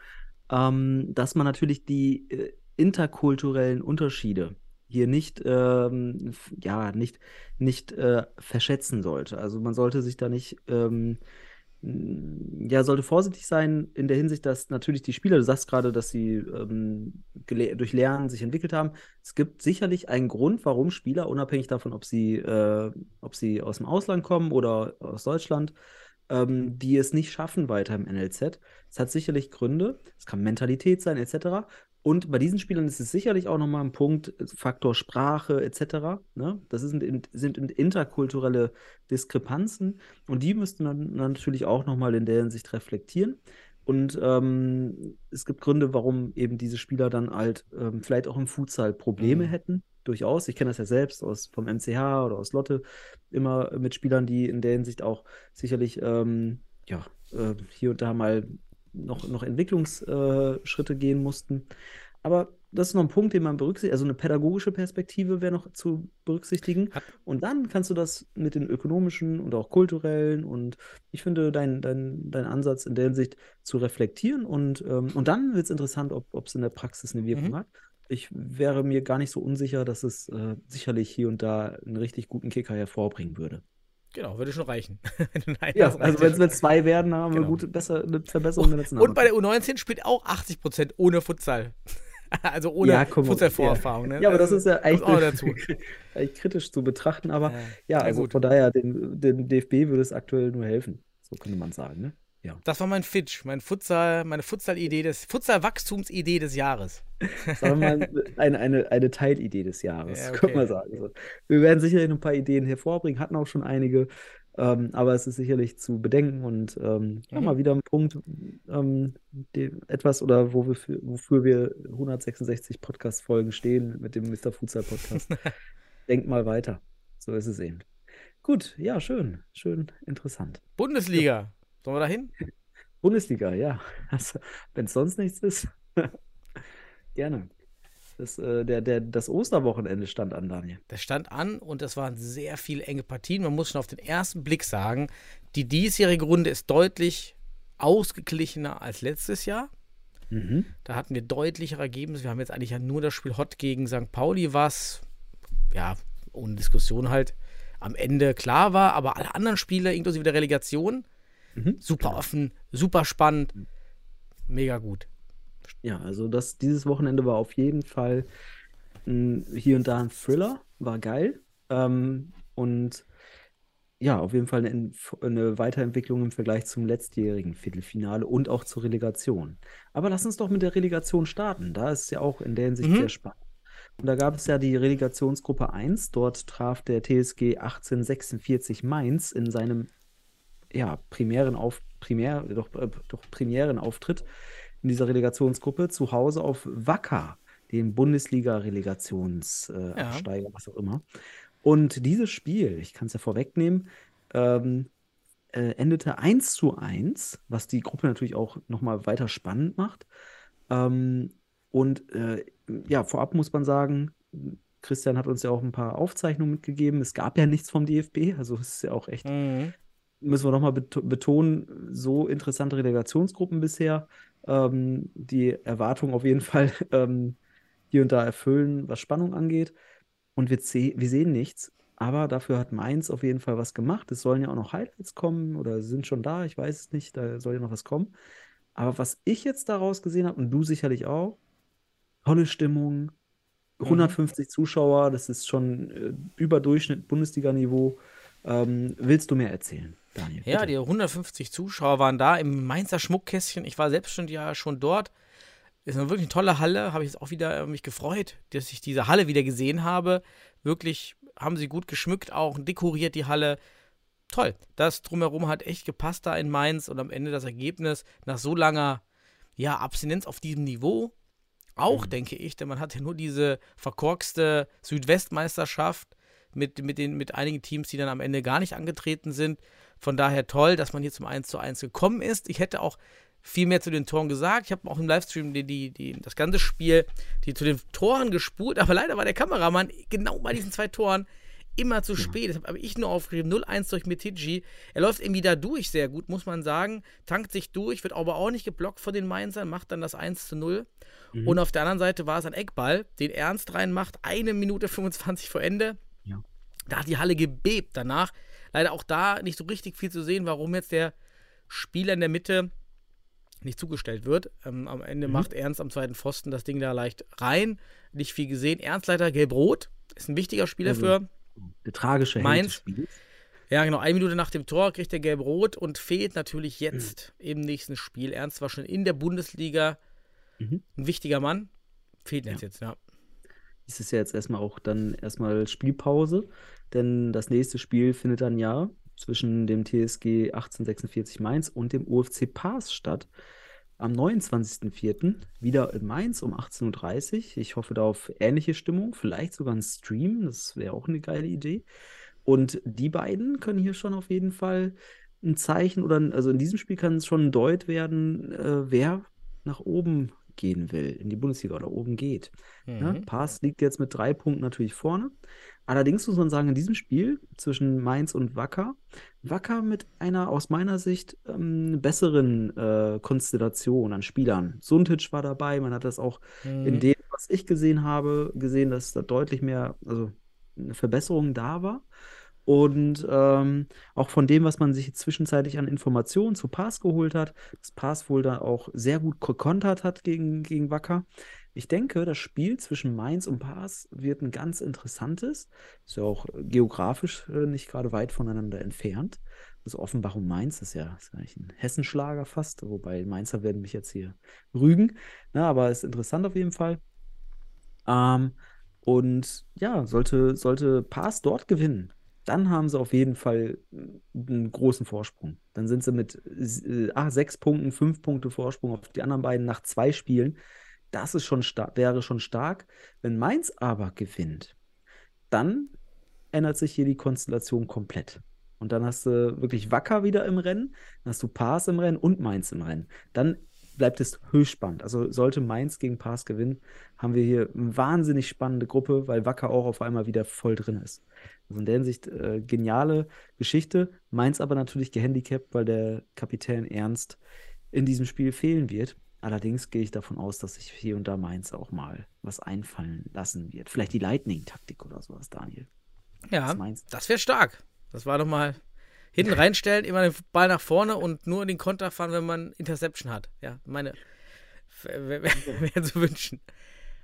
ähm, dass man natürlich die äh, interkulturellen Unterschiede hier nicht, ähm, ja, nicht, nicht äh, verschätzen sollte. Also man sollte sich da nicht ähm, ja, sollte vorsichtig sein in der Hinsicht, dass natürlich die Spieler, du sagst gerade, dass sie ähm, durch Lernen sich entwickelt haben. Es gibt sicherlich einen Grund, warum Spieler, unabhängig davon, ob sie, äh, ob sie aus dem Ausland kommen oder aus Deutschland, ähm, die es nicht schaffen weiter im NLZ. Es hat sicherlich Gründe. Es kann Mentalität sein, etc. Und bei diesen Spielern ist es sicherlich auch nochmal ein Punkt, äh, Faktor Sprache etc. Ne? Das sind, in- sind interkulturelle Diskrepanzen und die müssten dann natürlich auch nochmal in der Hinsicht reflektieren. Und ähm, es gibt Gründe, warum eben diese Spieler dann halt ähm, vielleicht auch im Futsal Probleme Mhm. hätten. Durchaus. Ich kenne das ja selbst aus vom MCH oder aus Lotte. Immer mit Spielern, die in der Hinsicht auch sicherlich ähm, ja, äh, hier und da mal noch, noch Entwicklungsschritte äh, gehen mussten. Aber das ist noch ein Punkt, den man berücksichtigt. Also eine pädagogische Perspektive wäre noch zu berücksichtigen. Und dann kannst du das mit den ökonomischen und auch kulturellen und ich finde dein, dein, dein Ansatz in der Hinsicht zu reflektieren und, ähm, und dann wird es interessant, ob es in der Praxis eine Wirkung Mhm. hat. Ich wäre mir gar nicht so unsicher, dass es äh, sicherlich hier und da einen richtig guten Kicker hervorbringen würde. Genau, würde schon reichen. [laughs] Ja, also wenn es zwei werden, dann haben wir Genau. gute, besser, eine Verbesserung der letzten Und bei der U19 spielt auch 80% ohne Futsal. [laughs] also ohne Ja, Futsal-Vorerfahrung. Ne? Ja, aber das Also, ist ja eigentlich, [laughs] eigentlich kritisch zu betrachten. Aber Ja. ja, also gut. von daher, dem, dem DFB würde es aktuell nur helfen. So könnte man sagen. Ne? Das war mein Fitch, mein Futsal, meine Futsal-Idee des, Futsal-Wachstumsidee des Jahres. Sagen wir mal, eine, eine, eine Teilidee des Jahres, Ja, könnte okay. man sagen. So. Wir werden sicherlich noch ein paar Ideen hervorbringen, hatten auch schon einige. Ähm, aber es ist sicherlich zu bedenken und ähm, ja, Mhm. mal wieder ein Punkt, ähm, dem, etwas oder wo wir für, wofür wir 166 Podcast-Folgen stehen mit dem Mr. Futsal Podcast. [laughs] Denkt mal weiter. So ist es eben. Gut, ja, schön, schön interessant. Bundesliga. Sollen wir da hin? Bundesliga, ja. [laughs] Wenn es sonst nichts ist, [laughs] gerne. Das, äh, der, der, das Osterwochenende stand an, Daniel. Das stand an und es waren sehr viele enge Partien. Man muss schon auf den ersten Blick sagen, die diesjährige Runde ist deutlich ausgeglichener als letztes Jahr. Mhm. Da hatten wir deutlichere Ergebnisse. Wir haben jetzt eigentlich ja nur das Spiel Hott gegen St. Pauli, was, ja, ohne Diskussion halt am Ende klar war. Aber alle anderen Spiele, inklusive der Relegation, Mhm. super offen, super spannend, mega gut. Ja, also das, dieses Wochenende war auf jeden Fall mh, hier und da ein Thriller, war geil. Ähm, und ja, auf jeden Fall eine, eine Weiterentwicklung im Vergleich zum letztjährigen Viertelfinale und auch zur Relegation. Aber lass uns doch mit der Relegation starten. Da ist es ja auch in der Hinsicht Mhm. sehr spannend. Und da gab es ja die Relegationsgruppe 1. Dort traf der TSG 1846 Mainz in seinem ja, primären auf primär, doch, äh, doch primären Auftritt in dieser Relegationsgruppe zu Hause auf Wacker, den Bundesliga-Relegationsabsteiger, äh, Ja. Was auch immer. Und dieses Spiel, ich kann es ja vorwegnehmen, ähm, äh, endete 1 zu 1, was die Gruppe natürlich auch nochmal weiter spannend macht. Ähm, und äh, ja, vorab muss man sagen, Christian hat uns ja auch ein paar Aufzeichnungen mitgegeben. Es gab ja nichts vom DFB, also es ist ja auch echt Mhm. Müssen wir nochmal beto betonen, so interessante Relegationsgruppen bisher, ähm, die Erwartungen auf jeden Fall [laughs] ähm, hier und da erfüllen, was Spannung angeht. Und wir, wir sehen nichts, aber dafür hat Mainz auf jeden Fall was gemacht. Es sollen ja auch noch Highlights kommen oder sind schon da, ich weiß es nicht, da soll ja noch was kommen. Aber was ich jetzt daraus gesehen habe, und du sicherlich auch, tolle Stimmung, 150 Zuschauer, das ist schon äh, über Durchschnitt Bundesliga-Niveau. Ähm, willst du mehr erzählen, Daniel? Ja, Bitte. die 150 Zuschauer waren da im Mainzer Schmuckkästchen. Ich war selbst schon ja schon dort. Ist eine wirklich tolle Halle. Habe ich jetzt auch wieder mich gefreut, dass ich diese Halle wieder gesehen habe. Wirklich haben sie gut geschmückt, auch dekoriert die Halle. Toll. Das drumherum hat echt gepasst da in Mainz und am Ende das Ergebnis nach so langer ja, Abstinenz auf diesem Niveau. Auch, denke ich, denn man hat ja nur diese verkorkste Südwestmeisterschaft mit, mit, den, mit einigen Teams, die dann am Ende gar nicht angetreten sind. Von daher toll, dass man hier zum 1 zu 1 gekommen ist. Ich hätte auch viel mehr zu den Toren gesagt. Ich habe auch im Livestream die, die, die, das ganze Spiel die zu den Toren gespult, aber leider war der Kameramann genau bei diesen zwei Toren immer zu spät. Deshalb habe ich nur aufgeschrieben, 0-1 durch Metigi. Er läuft irgendwie da durch sehr gut, muss man sagen. Tankt sich durch, wird aber auch nicht geblockt von den Mainzern, macht dann das 1 zu 0. Mhm. Und auf der anderen Seite war es ein Eckball, den Ernst reinmacht, eine Minute 25 vor Ende. Ja. Da hat die Halle gebebt danach. Leider auch da nicht so richtig viel zu sehen, warum jetzt der Spieler in der Mitte nicht zugestellt wird. Ähm, am Ende Mhm. macht Ernst am zweiten Pfosten das Ding da leicht rein. Nicht viel gesehen. Ernst leider gelb-rot. Ist ein wichtiger Spieler Also, für. Der tragische Mainz. Ja, genau. Eine Minute nach dem Tor kriegt er gelb-rot und fehlt natürlich Mhm. jetzt im nächsten Spiel. Ernst war schon in der Bundesliga Mhm. ein wichtiger Mann. Fehlt jetzt jetzt, ja. Es ist ja jetzt erstmal auch dann erstmal Spielpause, denn das nächste Spiel findet dann ja zwischen dem TSG 1846 Mainz und dem UFC Paas statt. Am 29.04. wieder in Mainz um 18.30 Uhr. Ich hoffe da auf ähnliche Stimmung, vielleicht sogar ein Stream, das wäre auch eine geile Idee. Und die beiden können hier schon auf jeden Fall ein Zeichen oder also in diesem Spiel kann es schon ein Deut werden, äh, wer nach oben gehen will, in die Bundesliga oder oben geht. Ja, Mhm. Paas liegt jetzt mit drei Punkten natürlich vorne. Allerdings muss man sagen, in diesem Spiel zwischen Mainz und Wacker, Wacker mit einer aus meiner Sicht ähm, besseren äh, Konstellation an Spielern. Suntic war dabei, man hat das auch in Mhm. dem, was ich gesehen habe, gesehen, dass da deutlich mehr, also eine Verbesserung da war. Und ähm, auch von dem, was man sich zwischenzeitlich an Informationen zu Pass geholt hat, dass Pass wohl da auch sehr gut gekontert hat gegen, gegen Wacker. Ich denke, das Spiel zwischen Mainz und Pass wird ein ganz interessantes. Ist ja auch geografisch äh, nicht gerade weit voneinander entfernt. Also Offenbach und Mainz ist ja, ist eigentlich ein Hessenschlager fast, wobei Mainzer werden mich jetzt hier rügen. Na, aber ist interessant auf jeden Fall. Ähm, und ja, sollte, sollte Paas dort gewinnen, dann haben sie auf jeden Fall einen großen Vorsprung. Dann sind sie mit äh, ah, sechs Punkten, fünf Punkte Vorsprung auf die anderen beiden nach zwei Spielen. Das ist schon wäre schon stark. Wenn Mainz aber gewinnt, dann ändert sich hier die Konstellation komplett. Und dann hast du wirklich Wacker wieder im Rennen, dann hast du Paas im Rennen und Mainz im Rennen. Dann bleibt es höchst spannend. Also sollte Mainz gegen Paas gewinnen, haben wir hier eine wahnsinnig spannende Gruppe, weil Wacker auch auf einmal wieder voll drin ist. Also in der Hinsicht äh, geniale Geschichte. Mainz aber natürlich gehandicapt, weil der Kapitän Ernst in diesem Spiel fehlen wird. Allerdings gehe ich davon aus, dass sich hier und da Mainz auch mal was einfallen lassen wird. Vielleicht die Lightning-Taktik oder sowas, Daniel. Ja, du? das wäre stark. Das war doch mal hinten reinstellen, immer den Ball nach vorne und nur den Konter fahren, wenn man Interception hat. Ja, meine, [laughs] wäre zu wünschen.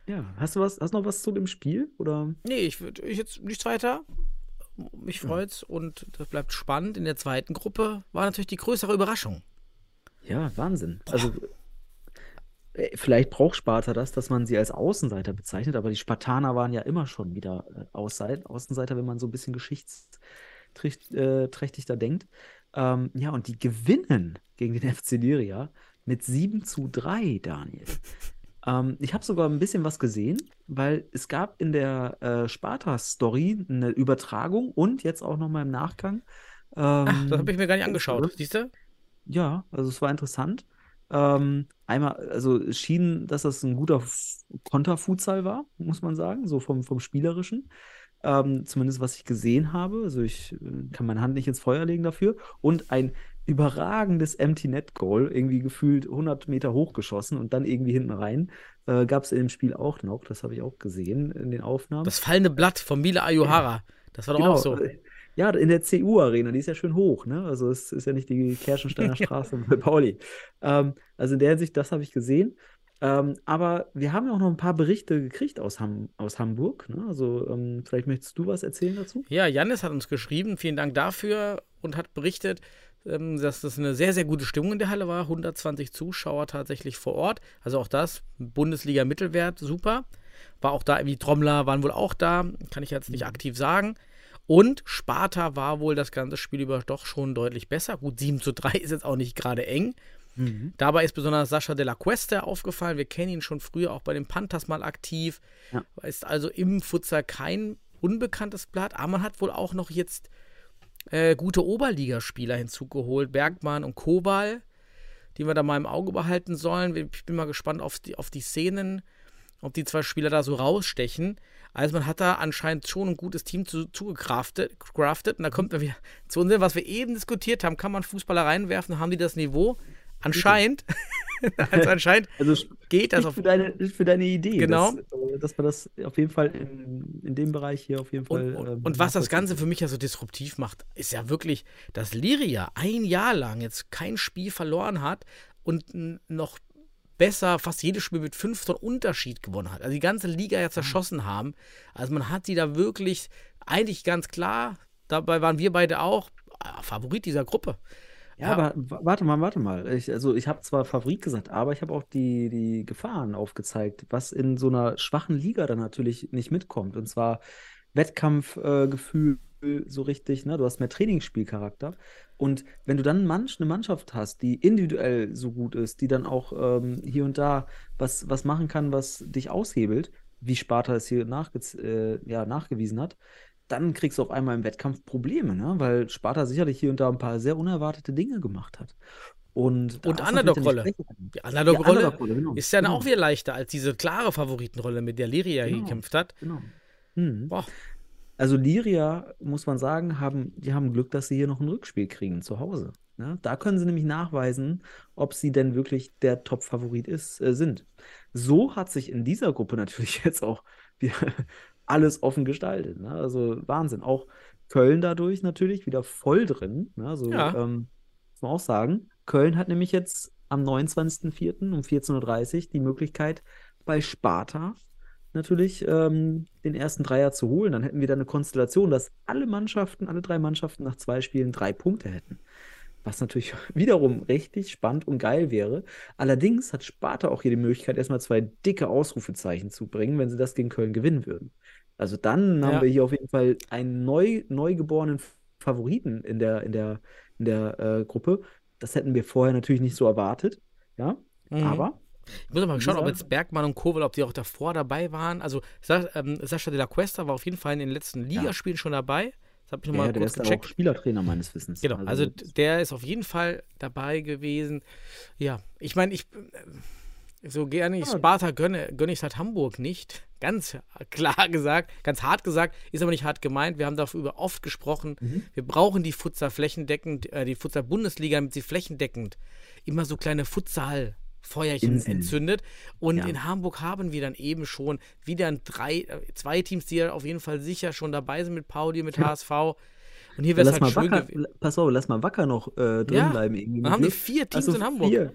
Ja, hast du was, hast noch was zu dem Spiel? Oder? Nee, ich würde ich jetzt nichts weiter. Mich freut's und das bleibt spannend. In der zweiten Gruppe war natürlich die größere Überraschung. Ja, Wahnsinn. Also, äh, vielleicht braucht Sparta das, dass man sie als Außenseiter bezeichnet, aber die Spartaner waren ja immer schon wieder äh, Außenseiter, wenn man so ein bisschen geschichtsträchtig da denkt. Ähm, ja, und die gewinnen gegen den [laughs] FC Liria mit 7 zu 3, Daniel. Ähm, ich habe sogar ein bisschen was gesehen, weil es gab in der äh, Sparta-Story eine Übertragung und jetzt auch nochmal im Nachgang. Ach, ähm, das habe ich mir gar nicht angeschaut. Siehst du? ja, also es war interessant. Ähm, einmal, also es schien, dass das ein guter Konterfutsal war, muss man sagen, so vom, vom Spielerischen. Ähm, zumindest was ich gesehen habe. Also ich äh, kann meine Hand nicht ins Feuer legen dafür. Und ein überragendes Empty Net Goal, irgendwie gefühlt 100 Meter hochgeschossen und dann irgendwie hinten rein. Äh, Gab es in dem Spiel auch noch, das habe ich auch gesehen in den Aufnahmen. Das fallende Blatt von Mila Ayuhara. Das war doch Genau, auch so. äh, Ja, in der CU-Arena, die ist ja schön hoch, ne? Also es ist ja nicht die Kerschensteiner [laughs] Straße bei Pauli. Ähm, also in der Hinsicht, das habe ich gesehen. Ähm, aber wir haben ja auch noch ein paar Berichte gekriegt aus, Ham aus Hamburg. Ne? Also ähm, vielleicht möchtest du was erzählen dazu? Ja, Jannis hat uns geschrieben, vielen Dank dafür und hat berichtet, ähm, dass das eine sehr, sehr gute Stimmung in der Halle war. 120 Zuschauer tatsächlich vor Ort. Also auch das, Bundesliga-Mittelwert, super. War auch da, wie Trommler waren wohl auch da, kann ich jetzt nicht aktiv sagen. Und Sparta war wohl das ganze Spiel über doch schon deutlich besser. Gut, 7 zu 3 [laughs] ist jetzt auch nicht gerade eng. Dabei ist besonders Sascha de la Cuesta aufgefallen. Wir kennen ihn schon früher auch bei den Panthers mal aktiv. Ja. Ist also im Futsal kein unbekanntes Blatt. Aber man hat wohl auch noch jetzt äh, gute Oberligaspieler hinzugeholt. Bergmann und Kobal, die wir da mal im Auge behalten sollen. Ich bin mal gespannt auf die, auf die Szenen, ob die zwei Spieler da so rausstechen. Also man hat da anscheinend schon ein gutes Team zu. Und da kommt man wieder zu uns, was wir eben diskutiert haben. Kann man Fußballer reinwerfen? Haben die das Niveau? Anscheinend, [laughs] also anscheinend Also geht das auf. für deine, für deine Idee, Genau. dass, äh, dass man das auf jeden Fall in, in dem Bereich hier auf jeden Fall. Und, und, ähm, und was das Ganze für mich ja so disruptiv macht, ist ja wirklich, dass Liria ein Jahr lang jetzt kein Spiel verloren hat und noch besser fast jedes Spiel mit fünf Tonnen Unterschied gewonnen hat. Also die ganze Liga ja zerschossen haben. Also man hat sie da wirklich eigentlich ganz klar, dabei waren wir beide auch äh, Favorit dieser Gruppe. Ja, aber wa- warte mal, warte mal. Ich, also ich habe zwar Favorit gesagt, aber ich habe auch die, die Gefahren aufgezeigt, was in so einer schwachen Liga dann natürlich nicht mitkommt. Und zwar Wettkampfgefühl äh, so richtig, ne? Du hast mehr Trainingsspielcharakter. Und wenn du dann manch, eine Mannschaft hast, die individuell so gut ist, die dann auch ähm, hier und da was, was machen kann, was dich aushebelt, wie Sparta es hier nachgez äh, ja, nachgewiesen hat, dann kriegst du auf einmal im Wettkampf Probleme, ne? weil Sparta sicherlich hier und da ein paar sehr unerwartete Dinge gemacht hat. Und, Und Underdog-Rolle. die Underdog-Rolle Underdog-Rolle, genau. ist ja dann genau, auch wieder leichter als diese klare Favoritenrolle, mit der Liria Genau. gekämpft hat. Genau. Boah. Also Liria, muss man sagen, haben, die haben Glück, dass sie hier noch ein Rückspiel kriegen zu Hause. Ne? Da können sie nämlich nachweisen, ob sie denn wirklich der Top-Favorit ist, äh, sind. So hat sich in dieser Gruppe natürlich [laughs] jetzt auch wieder alles offen gestaltet. Ne? Also Wahnsinn. Auch Köln dadurch natürlich wieder voll drin. Ne? Also Ja. ähm, muss man auch sagen, Köln hat nämlich jetzt am 29.04. um 14.30 Uhr die Möglichkeit, bei Sparta natürlich ähm, den ersten Dreier zu holen. Dann hätten wir da eine Konstellation, dass alle Mannschaften, alle drei Mannschaften nach zwei Spielen drei Punkte hätten. Was natürlich [laughs] wiederum richtig spannend und geil wäre. Allerdings hat Sparta auch hier die Möglichkeit, erstmal zwei dicke Ausrufezeichen zu bringen, wenn sie das gegen Köln gewinnen würden. Also dann Ja. haben wir hier auf jeden Fall einen neu, neugeborenen Favoriten in der, in der, in der äh, Gruppe. Das hätten wir vorher natürlich nicht so erwartet. Ja, Mhm. aber Ich muss mal schauen, ob jetzt Bergmann und Kowal, ob die auch davor dabei waren. Also Sa ähm, Sascha de la Cuesta war auf jeden Fall in den letzten Ligaspielen schon dabei. Das habe ich noch ja, mal der kurz ist auch gecheckt. Spielertrainer meines Wissens. Genau, also d- der ist auf jeden Fall dabei gewesen. Ja, ich meine, ich äh, so gerne ich. Sparta gönne, gönne ich es halt Hamburg nicht. Ganz klar gesagt, ganz hart gesagt, ist aber nicht hart gemeint. Wir haben darüber oft gesprochen. Mhm. Wir brauchen die Futsal flächendeckend, äh, die Futsal Bundesliga, damit sie flächendeckend immer so kleine Futsal Feuerchen Inseln. entzündet. Und Ja. in Hamburg haben wir dann eben schon wieder drei, äh, zwei Teams, die ja auf jeden Fall sicher schon dabei sind mit Pauli, mit HSV. Und hier wäre es halt schön gewesen. pass auf, lass mal Wacker noch äh, drin Ja, bleiben. Irgendwie Dann haben die Glück. vier Teams Also in Hamburg. Vier.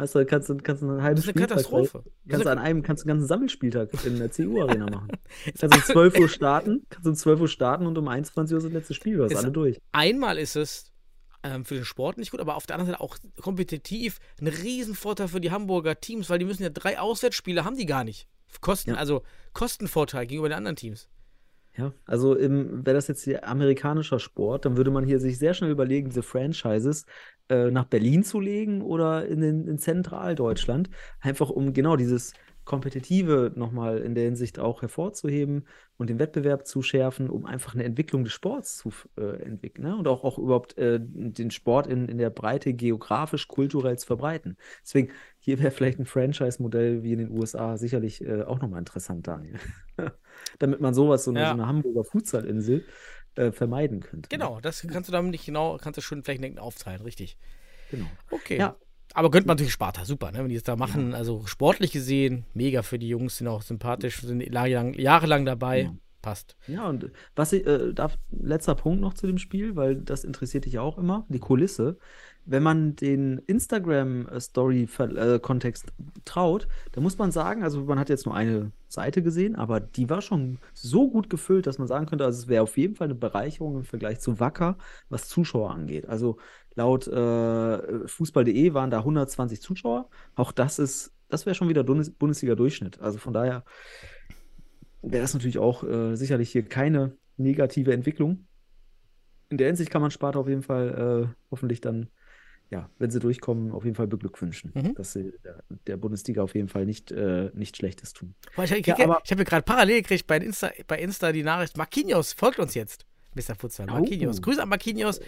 Weißt du, kannst du kannst du einen halben Das ist eine Spieltag, Katastrophe. Kannst an einem kannst du einen ganzen Sammelspieltag in der CU-Arena [laughs] machen. Kannst um 12 Uhr starten, kannst um 12 Uhr starten und um 21 Uhr ist das letzte Spiel, du hast alle durch. Einmal ist es ähm, für den Sport nicht gut, aber auf der anderen Seite auch kompetitiv ein Riesenvorteil für die Hamburger Teams, weil die müssen ja drei Auswärtsspiele haben die gar nicht. Kosten, Ja. also Kostenvorteil gegenüber den anderen Teams. Ja, also wäre das jetzt amerikanischer Sport, dann würde man hier sich sehr schnell überlegen, diese Franchises äh, nach Berlin zu legen oder in, den, in Zentraldeutschland, einfach um genau dieses Kompetitive nochmal in der Hinsicht auch hervorzuheben und den Wettbewerb zu schärfen, um einfach eine Entwicklung des Sports zu äh, entwickeln ne? und auch, auch überhaupt äh, den Sport in, in der Breite geografisch, kulturell zu verbreiten. Deswegen, hier wäre vielleicht ein Franchise-Modell wie in den USA sicherlich äh, auch nochmal interessant, Daniel. [laughs] Damit man sowas, so eine, Ja. so eine Hamburger Futsalinsel äh, vermeiden könnte. ne? Genau, das kannst du damit nicht genau, kannst du schön flächendeckend aufteilen, richtig. Genau. Okay. Ja. Aber gönnt man natürlich Sparta, super, ne? wenn die das da machen. Also sportlich gesehen, mega für die Jungs, sind auch sympathisch, sind jahrelang, jahrelang dabei. Ja. Passt. Ja, und was ich, äh, darf, letzter Punkt noch zu dem Spiel, weil das interessiert dich auch immer, die Kulisse. Wenn man den Instagram-Story-Kontext traut, dann muss man sagen, also man hat jetzt nur eine Seite gesehen, aber die war schon so gut gefüllt, dass man sagen könnte, also es wäre auf jeden Fall eine Bereicherung im Vergleich zu Wacker, was Zuschauer angeht. Also laut äh, Fußball.de waren da 120 Zuschauer. Auch das ist, das wäre schon wieder Bundes Bundesliga-Durchschnitt. Also von daher wäre das natürlich auch äh, sicherlich hier keine negative Entwicklung. In der Hinsicht kann man Sparta auf jeden Fall äh, hoffentlich dann, ja, wenn sie durchkommen, auf jeden Fall beglückwünschen, Mhm. dass sie der, der Bundesliga auf jeden Fall nicht, äh, nicht Schlechtes tun. Boah, ich ich, Ja, ich, habe gerade parallel gekriegt bei Insta, bei Insta die Nachricht, Marquinhos folgt uns jetzt. Mr. Futsal, Oh. Marquinhos. Grüße an Marquinhos.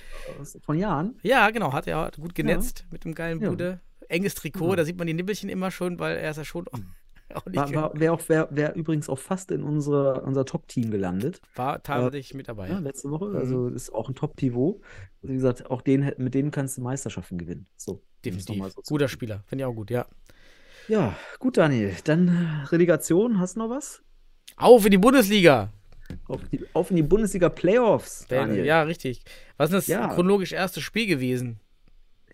Von Jahren? Ja, genau, hat er gut genetzt mit dem geilen Ja. Bude. Enges Trikot, Ja. da sieht man die Nippelchen immer schon, weil er ist ja schon nicht [laughs] War, war, Wäre auch, wär, wär übrigens auch fast in unsere, unser Top-Team gelandet. war tatsächlich mit dabei. Ja, letzte Woche. Mhm. Also ist auch ein Top-Pivot. Wie gesagt, auch den, mit denen kannst du Meisterschaften gewinnen. So. definitiv. so Guter. Spieler, finde ich auch gut, ja. Ja, gut, Daniel. Dann äh, Relegation, hast du noch was? Auf in die Bundesliga! Auf, die, auf in die Bundesliga-Playoffs, Daniel. Ja, richtig. Was ist das Ja. chronologisch erste Spiel gewesen?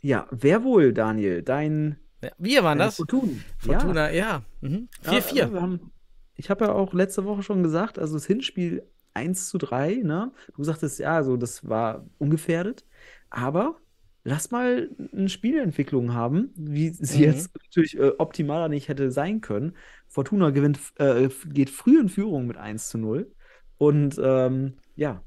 Ja, wer wohl, Daniel? Dein Wir waren dein das? Fortuna. Fortuna, ja. Mhm. 4-4. Ja, wir haben, ich habe ja auch letzte Woche schon gesagt, also das Hinspiel 1 zu 3, ne? Du sagtest, ja, also das war ungefährdet. Aber lass mal eine Spielentwicklung haben, wie sie Mhm. jetzt natürlich äh, optimaler nicht hätte sein können. Fortuna gewinnt, äh, geht früh in Führung mit 1 zu 0. Und ähm, ja,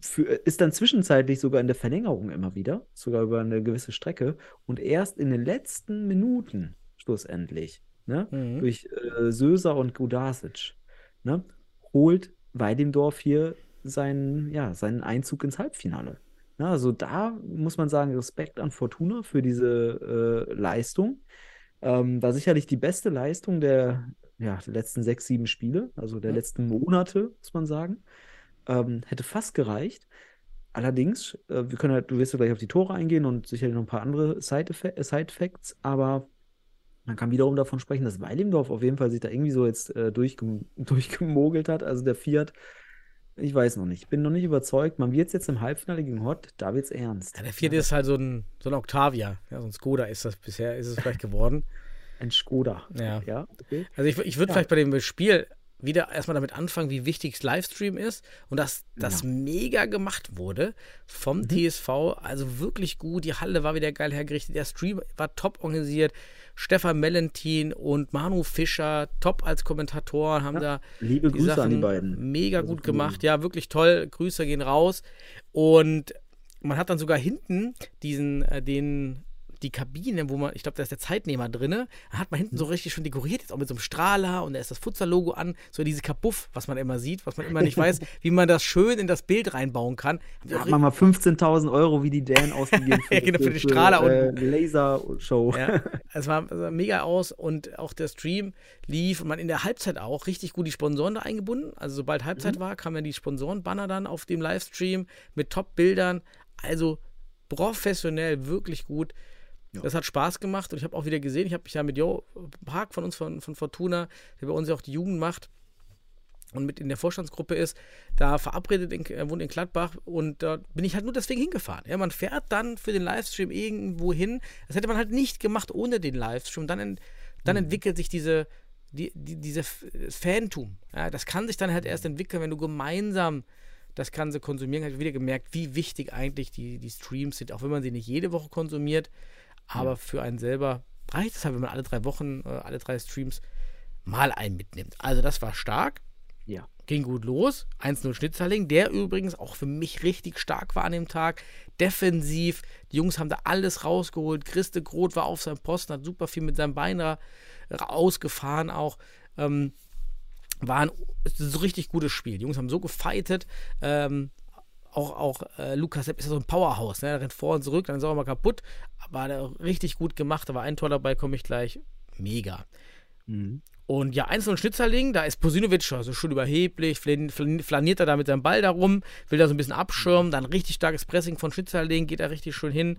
für, ist dann zwischenzeitlich sogar in der Verlängerung immer wieder, sogar über eine gewisse Strecke. Und erst in den letzten Minuten, schlussendlich, ne, Mhm. durch äh, Söser und Gudasic, ne, holt Weidemdorf hier seinen, ja, seinen Einzug ins Halbfinale. Ne, also da muss man sagen, Respekt an Fortuna für diese äh, Leistung. Ähm, war sicherlich die beste Leistung der, ja, der letzten sechs, sieben Spiele, also der Mhm. letzten Monate, muss man sagen. Ähm, hätte fast gereicht. Allerdings, äh, wir können halt, du wirst ja gleich auf die Tore eingehen und sicherlich noch ein paar andere Side-Facts, aber man kann wiederum davon sprechen, dass Weilimdorf auf jeden Fall sich da irgendwie so jetzt äh, durchgem [laughs] durchgemogelt hat. Also der Fiat, ich weiß noch nicht, bin noch nicht überzeugt. Man wird jetzt im Halbfinale gegen Hott, da wird's ernst. Ja, der vierte ist halt so ein, so ein Octavia. Ja, so ein Skoda ist das bisher, ist es vielleicht geworden. Ein Skoda. Ja. Ja, okay. Also ich, ich würde Ja. vielleicht bei dem Spiel wieder erstmal damit anfangen, wie wichtig das Livestream ist und dass das mega gemacht wurde vom Mhm. TSV. Also wirklich gut. Die Halle war wieder geil hergerichtet. Der Stream war top organisiert. Stefan Mellentin und Manu Fischer, top als Kommentatoren, haben da Liebe die Grüße an die Sachen beiden. Mega Also gut gemacht. Ja, wirklich toll. Grüße gehen raus. Und man hat dann sogar hinten diesen, äh, den, die Kabine, wo man, ich glaube, da ist der Zeitnehmer drin, hat man hinten so richtig schon dekoriert, jetzt auch mit so einem Strahler und da ist das Futsal-Logo an, so diese Kapuff, was man immer sieht, was man immer nicht weiß, [laughs] wie man das schön in das Bild reinbauen kann. Da hat man mal 15.000 Euro wie die Dan ausgegeben [laughs] Ja, genau, für die Strahler äh, Lasershow. Ja, es war, sah mega aus und auch der Stream lief und man in der Halbzeit auch richtig gut die Sponsoren da eingebunden. Also sobald Halbzeit Mhm. war, kamen ja die Sponsorenbanner dann auf dem Livestream mit Top-Bildern. Also professionell, wirklich gut. Ja. Das hat Spaß gemacht und ich habe auch wieder gesehen, ich habe mich ja mit Jo Park von uns von, von Fortuna, der bei uns ja auch die Jugend macht und mit in der Vorstandsgruppe ist, da verabredet, in, er wohnt in Gladbach und da bin ich halt nur deswegen hingefahren. Ja, man fährt dann für den Livestream irgendwo hin. Das hätte man halt nicht gemacht ohne den Livestream. Dann, en- dann entwickelt sich diese, die, die, diese Fantum. Ja, das kann sich dann halt erst entwickeln, wenn du gemeinsam das Ganze konsumieren kannst. Ich habe wieder gemerkt, wie wichtig eigentlich die, die Streams sind, auch wenn man sie nicht jede Woche konsumiert. Aber für einen selber reicht es halt, wenn man alle drei Wochen, äh, alle drei Streams mal einen mitnimmt. Also das war stark Ja. ging gut los. 1-0 Schnitzerling, der übrigens auch für mich richtig stark war an dem Tag. Defensiv, die Jungs haben da alles rausgeholt. Christe Groth war auf seinem Posten, hat super viel mit seinem Bein ra- ausgefahren auch. Ähm, war ein so richtig gutes Spiel. Die Jungs haben so gefightet. Ähm, auch auch äh, Lukas Sepp ist ja so ein Powerhouse. Ne? Der rennt vor und zurück, dann ist er auch mal kaputt. Aber er richtig gut gemacht. Da war ein Tor dabei, komme ich gleich. Mega. Mhm. Und ja, einzelnen Schnitzerling, da ist Posinovic also schon überheblich, flan- flan- flaniert er da mit seinem Ball darum, will da so ein bisschen abschirmen, dann richtig starkes Pressing von Schnitzerling, geht da richtig schön hin.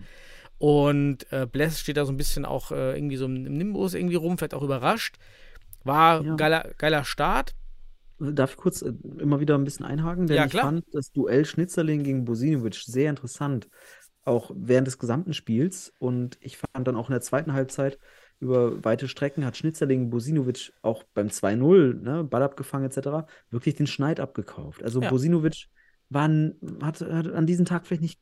Und äh, Bless steht da so ein bisschen auch äh, irgendwie so im Nimbus irgendwie rum, vielleicht auch überrascht. War Ja. geiler, geiler Start. Darf ich kurz äh, immer wieder ein bisschen einhaken? Denn Ja, ich fand das Duell Schnitzerling gegen Bosinovic sehr interessant, auch während des gesamten Spiels. Und ich fand dann auch in der zweiten Halbzeit über weite Strecken hat Schnitzerling Bosinovic auch beim 2-0, ne, Ball abgefangen etc., wirklich den Schneid abgekauft. Also Ja. Bosinovic war, hat, hat an diesem Tag vielleicht nicht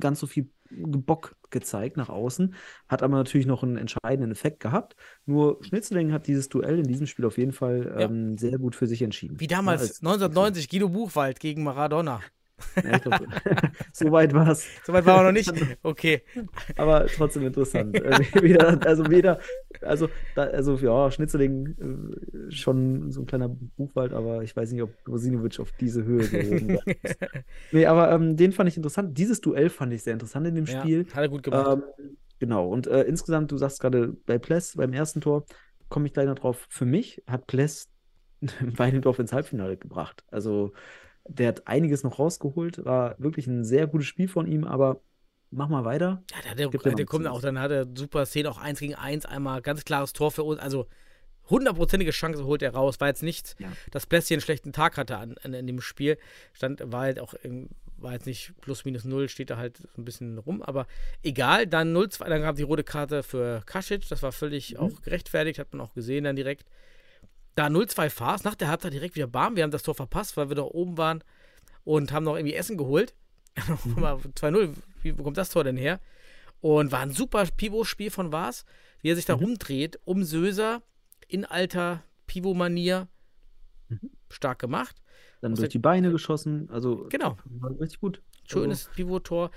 ganz so viel Bock gezeigt nach außen, hat aber natürlich noch einen entscheidenden Effekt gehabt. Nur Schnitzerling hat dieses Duell in diesem Spiel auf jeden Fall Ja. ähm, sehr gut für sich entschieden. Wie damals, Ja, als- 1990, Guido Buchwald gegen Maradona. Ja, glaub, [laughs] so weit war es. Soweit war er noch nicht. Okay. Aber trotzdem interessant. [laughs] Äh, weder, also weder, also, da, also ja, Schnitzerling äh, schon so ein kleiner Buchwald, aber ich weiß nicht, ob Bosinovic auf diese Höhe gehoben [laughs] wird. Nee, aber ähm, den fand ich interessant. Dieses Duell fand ich sehr interessant in dem Ja, Spiel. hat er gut gemacht. Ähm, genau, und äh, insgesamt, du sagst gerade bei Pless, beim ersten Tor, komme ich gleich noch drauf. Für mich hat Pless Weidendorf ins Halbfinale gebracht. Also, der hat einiges noch rausgeholt, war wirklich ein sehr gutes Spiel von ihm, aber mach mal weiter. Ja, der, der, der, kommt auch, dann hat er super Szene, auch 1 gegen 1, einmal ganz klares Tor für uns. Also hundertprozentige Chance holt er raus. War jetzt nicht, Ja. dass Plessi einen schlechten Tag hatte an, an, in dem Spiel. Stand, war halt auch, war jetzt nicht plus minus null, steht da halt so ein bisschen rum. Aber egal, dann 0-2, dann gab die rote Karte für Kasic. Das war völlig Mhm. auch gerechtfertigt, hat man auch gesehen dann direkt. Da 0-2 Fahrs, nach der Halbzeit direkt wieder Bam. Wir haben das Tor verpasst, weil wir da oben waren und haben noch irgendwie Essen geholt. [laughs] Mal 2-0, wie, wo kommt das Tor denn her? Und war ein super Pivot-Spiel von Vars, wie er sich da rumdreht, um Söser in alter Pivot-Manier. Stark gemacht. Dann durch die Beine geschossen. Also Genau. war richtig gut. Schönes Pivot-Tor.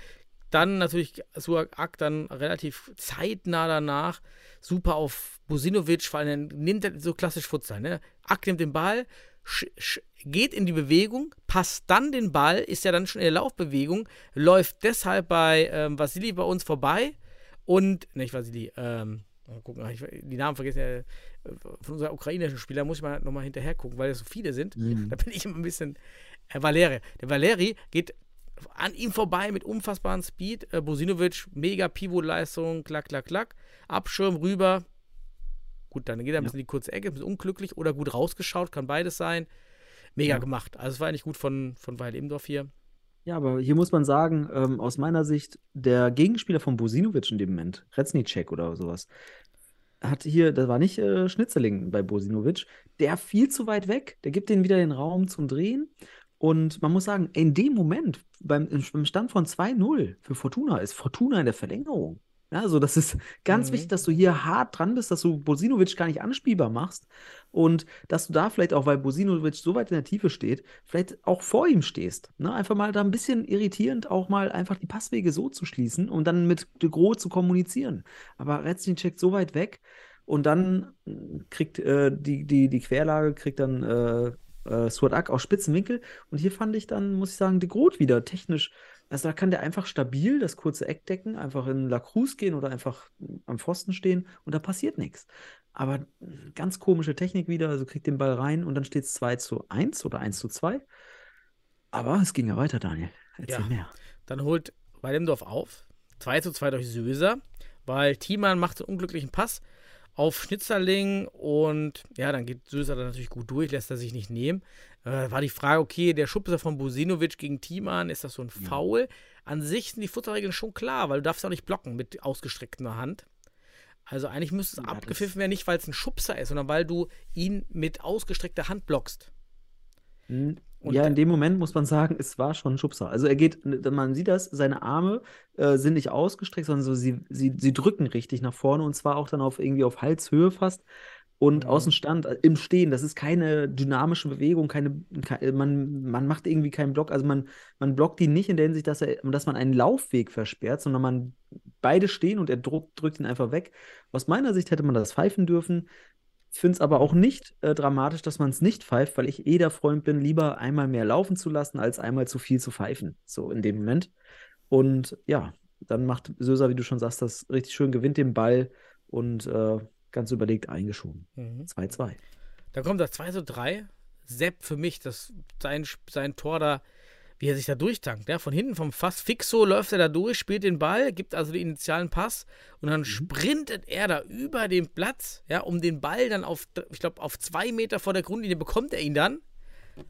Dann natürlich Suak Ak dann relativ zeitnah danach. Super auf Bosinovic, vor allem nimmt er so klassisch Futsal. Ne? Ak nimmt den Ball, geht in die Bewegung, passt dann den Ball, ist ja dann schon in der Laufbewegung, läuft deshalb bei ähm, Vasili bei uns vorbei und, nicht Vasili, ähm, mal gucken, ich, die Namen vergessen äh, von unserer ukrainischen Spieler, muss ich mal nochmal hinterher gucken, weil es so viele sind. Mhm. Da bin ich immer ein bisschen. Äh, Valeri. Der Valeri geht an ihm vorbei mit unfassbarem Speed. Äh, Bosinovic, mega Pivot-Leistung, klack, klack, klack. Abschirm rüber. Gut, dann geht er ein bisschen in die kurze Ecke, ein bisschen unglücklich oder gut rausgeschaut, kann beides sein. Mega Ja. gemacht. Also es war eigentlich gut von, von Weil Imdorf hier. Ja, aber hier muss man sagen, ähm, aus meiner Sicht, der Gegenspieler von Bosinovic in dem Moment, Reznicek oder sowas, hat hier, das war nicht äh, Schnitzerling bei Bosinovic, der viel zu weit weg, der gibt denen wieder den Raum zum Drehen. Und man muss sagen, in dem Moment, beim, im Stand von 2-0 für Fortuna, ist Fortuna in der Verlängerung. Ja, also das ist ganz Mhm. wichtig, dass du hier hart dran bist, dass du Bosinovic gar nicht anspielbar machst und dass du da vielleicht auch, weil Bosinovic so weit in der Tiefe steht, vielleicht auch vor ihm stehst. Ne? Einfach mal da ein bisschen irritierend auch mal einfach die Passwege so zu schließen und dann mit De Gros zu kommunizieren. Aber Reznicek so weit weg und dann mm, kriegt äh, die, die, die Querlage, kriegt dann äh, äh, Suat aus spitzen Winkel. Und hier fand ich dann, muss ich sagen, De Groot wieder technisch. Also da kann der einfach stabil das kurze Eck decken, einfach in La Cruz gehen oder einfach am Pfosten stehen und da passiert nichts. Aber ganz komische Technik wieder, also kriegt den Ball rein und dann steht es 2 zu 1 oder 1 zu 2. Aber es ging ja weiter, Daniel. Erzähl Ja. mehr. Dann holt Weidemdorf auf. 2 zu 2 durch Söser, weil Thiemann macht einen unglücklichen Pass auf Schnitzerling und ja, dann geht Söser dann natürlich gut durch, lässt er sich nicht nehmen. Äh, war die Frage, okay, der Schubser von Bosinovic gegen Thiemann, ist das so ein Foul? An sich sind die Futterregeln schon klar, weil du darfst auch nicht blocken mit ausgestreckter Hand. Also eigentlich müsste es Ja, abgepfiffen werden, nicht weil es ein Schubser ist, sondern weil du ihn mit ausgestreckter Hand blockst. Hm, Und ja, in dem Moment muss man sagen, es war schon ein Schubser. Also er geht, man sieht das, seine Arme äh, sind nicht ausgestreckt, sondern so, sie, sie, sie drücken richtig nach vorne und zwar auch dann auf irgendwie auf Halshöhe fast. Und Mhm. aus dem Stand, äh, im Stehen, das ist keine dynamische Bewegung, keine, kei- man, man macht irgendwie keinen Block. Also man, man blockt ihn nicht in der Hinsicht, dass, er, dass man einen Laufweg versperrt, sondern man beide stehen und er druck, drückt ihn einfach weg. Aus meiner Sicht hätte man das pfeifen dürfen. Ich finde es aber auch nicht äh, dramatisch, dass man es nicht pfeift, weil ich eh der Freund bin, lieber einmal mehr laufen zu lassen, als einmal zu viel zu pfeifen. So in dem Moment. Und ja, dann macht Söser, wie du schon sagst, das richtig schön, gewinnt den Ball und äh, ganz überlegt eingeschoben. Mhm. 2-2. Dann kommt das 2 zu 3. Sepp für mich, das, sein, sein Tor da, wie er sich da durchtankt. Ja? Von hinten vom Fass fixo läuft er da durch, spielt den Ball, gibt also den initialen Pass und dann sprintet er da über den Platz, ja, um den Ball dann auf, ich glaube, auf zwei Meter vor der Grundlinie bekommt er ihn dann,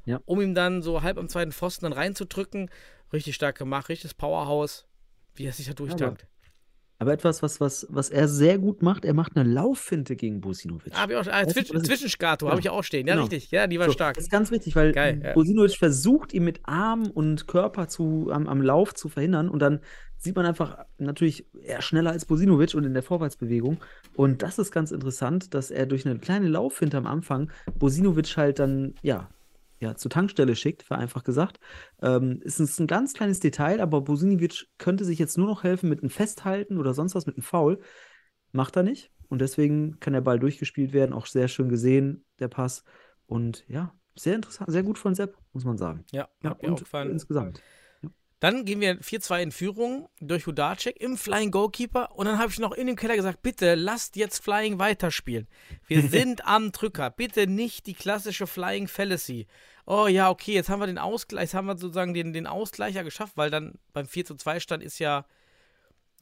Ja. um ihm dann so halb am zweiten Pfosten dann reinzudrücken. Richtig stark gemacht, richtiges Powerhouse, wie er sich da durchtankt. Aber etwas, was, was, was er sehr gut macht, er macht eine Lauffinte gegen Businovic. Ah, hab ich auch, ah, ich- Zwischenskato Genau. habe ich auch stehen. Ja, Genau. richtig. Ja, die war So, stark. Das ist ganz wichtig, weil Geil, ja. Bosinovic versucht, ihn mit Arm und Körper zu, am, am Lauf zu verhindern und dann sieht man einfach natürlich eher schneller als Bosinovic und in der Vorwärtsbewegung. Und das ist ganz interessant, dass er durch eine kleine Lauffinte am Anfang Bosinovic halt dann, ja, ja, zur Tankstelle schickt, vereinfacht gesagt. Ähm, ist ein, ist ein ganz kleines Detail, aber Bosinovic könnte sich jetzt nur noch helfen mit einem Festhalten oder sonst was mit einem Foul. Macht er nicht. Und deswegen kann der Ball durchgespielt werden. Auch sehr schön gesehen, der Pass. Und ja, sehr interessant, sehr gut von Sepp, muss man sagen. Ja, Ja, hat mir auch und gefallen. insgesamt. Dann gehen wir 4-2 in Führung durch Hudacek im Flying Goalkeeper und dann habe ich noch in dem Keller gesagt, bitte lasst jetzt Flying weiterspielen. Wir [laughs] sind am Drücker. Bitte nicht die klassische Flying Fallacy. Oh ja, okay, jetzt haben wir den Ausgleich, jetzt haben wir sozusagen den, den Ausgleicher geschafft, weil dann beim 4 zu 2 stand ist ja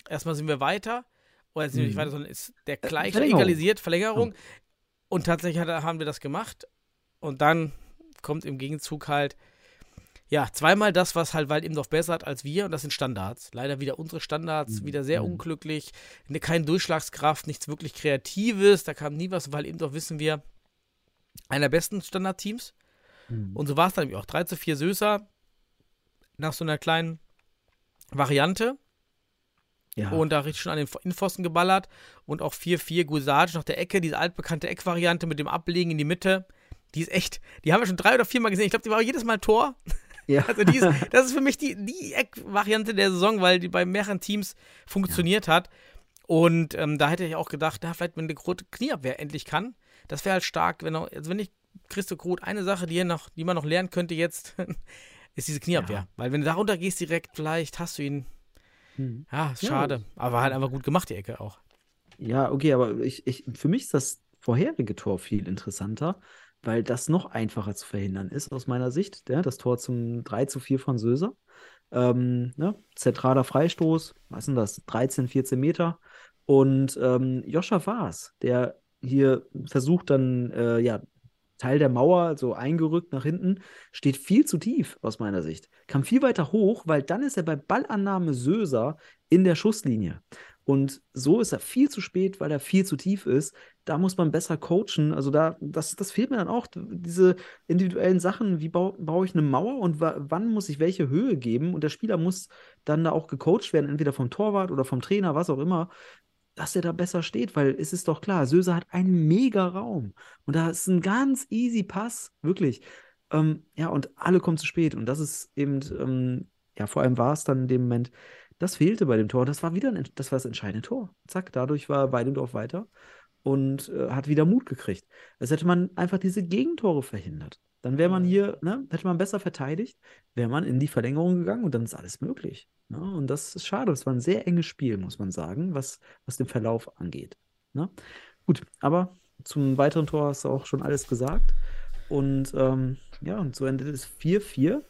erstmal sind wir weiter, oder sind wir nicht Mhm. weiter, sondern ist der gleich Verlängerung. egalisiert, Verlängerung. Und tatsächlich hat, haben wir das gemacht. Und dann kommt im Gegenzug halt, ja, zweimal das, was halt Waldimdorf besser hat als wir, und das sind Standards. Leider wieder unsere Standards, Mhm. wieder sehr Mhm. unglücklich. Ne, keine Durchschlagskraft, nichts wirklich Kreatives, da kam nie was. Waldimdorf, wissen wir, einer der besten Standardteams. Mhm. Und so war es dann auch. 3 zu 4 Söser nach so einer kleinen Variante. ja. Und da richtig schon an den Innenpfosten geballert. Und auch 4-4 Gusage nach der Ecke, diese altbekannte Eckvariante mit dem Ablegen in die Mitte. Die ist echt, die haben wir schon drei oder viermal gesehen. Ich glaube, die war jedes Mal Tor. ja. [laughs] Also die ist, [laughs] das ist für mich die, die Eckvariante der Saison, weil die bei mehreren Teams funktioniert hat. Und ähm, da hätte ich auch gedacht, na, vielleicht wenn der Knieabwehr endlich kann, das wäre halt stark, wenn auch, also wenn ich Christo Groth eine Sache, die, noch, die man noch lernen könnte jetzt, [laughs] ist diese Knieabwehr. Ja. Weil wenn du da runter gehst direkt, vielleicht hast du ihn. Mhm. Ja, ist Ja. schade. Aber halt einfach gut gemacht, die Ecke auch. Ja, okay, aber ich, ich, für mich ist das vorherige Tor viel interessanter, weil das noch einfacher zu verhindern ist, aus meiner Sicht. Ja, das Tor zum 3 zu 4 von Söser. Ähm, ne? Zentraler Freistoß, was sind das? 13, 14 Meter. Und ähm, Joscha Vaas, der hier versucht dann, äh, ja, Teil der Mauer, so eingerückt nach hinten, steht viel zu tief aus meiner Sicht. Kam viel weiter hoch, weil dann ist er bei Ballannahme Söser in der Schusslinie. Und so ist er viel zu spät, weil er viel zu tief ist. Da muss man besser coachen. Also da, das, das fehlt mir dann auch. Diese individuellen Sachen, wie bau, baue ich eine Mauer und wa wann muss ich welche Höhe geben? Und der Spieler muss dann da auch gecoacht werden, entweder vom Torwart oder vom Trainer, was auch immer, dass er da besser steht, weil es ist doch klar, Söser hat einen mega Raum. Und da ist ein ganz easy Pass, wirklich. Ähm, ja, und alle kommen zu spät. Und das ist eben, ähm, ja, vor allem war es dann in dem Moment, das fehlte bei dem Tor. Das war wieder ein, das war das entscheidende Tor. Zack, dadurch war Weidendorf weiter und äh, hat wieder Mut gekriegt. Es hätte man einfach diese Gegentore verhindert. Dann wäre man hier, ne, hätte man besser verteidigt, wäre man in die Verlängerung gegangen und dann ist alles möglich. Ne? Und das ist schade. Es war ein sehr enges Spiel, muss man sagen, was, was den Verlauf angeht. Ne? Gut, aber zum weiteren Tor hast du auch schon alles gesagt. Und ähm, ja, und so endet es 4-4.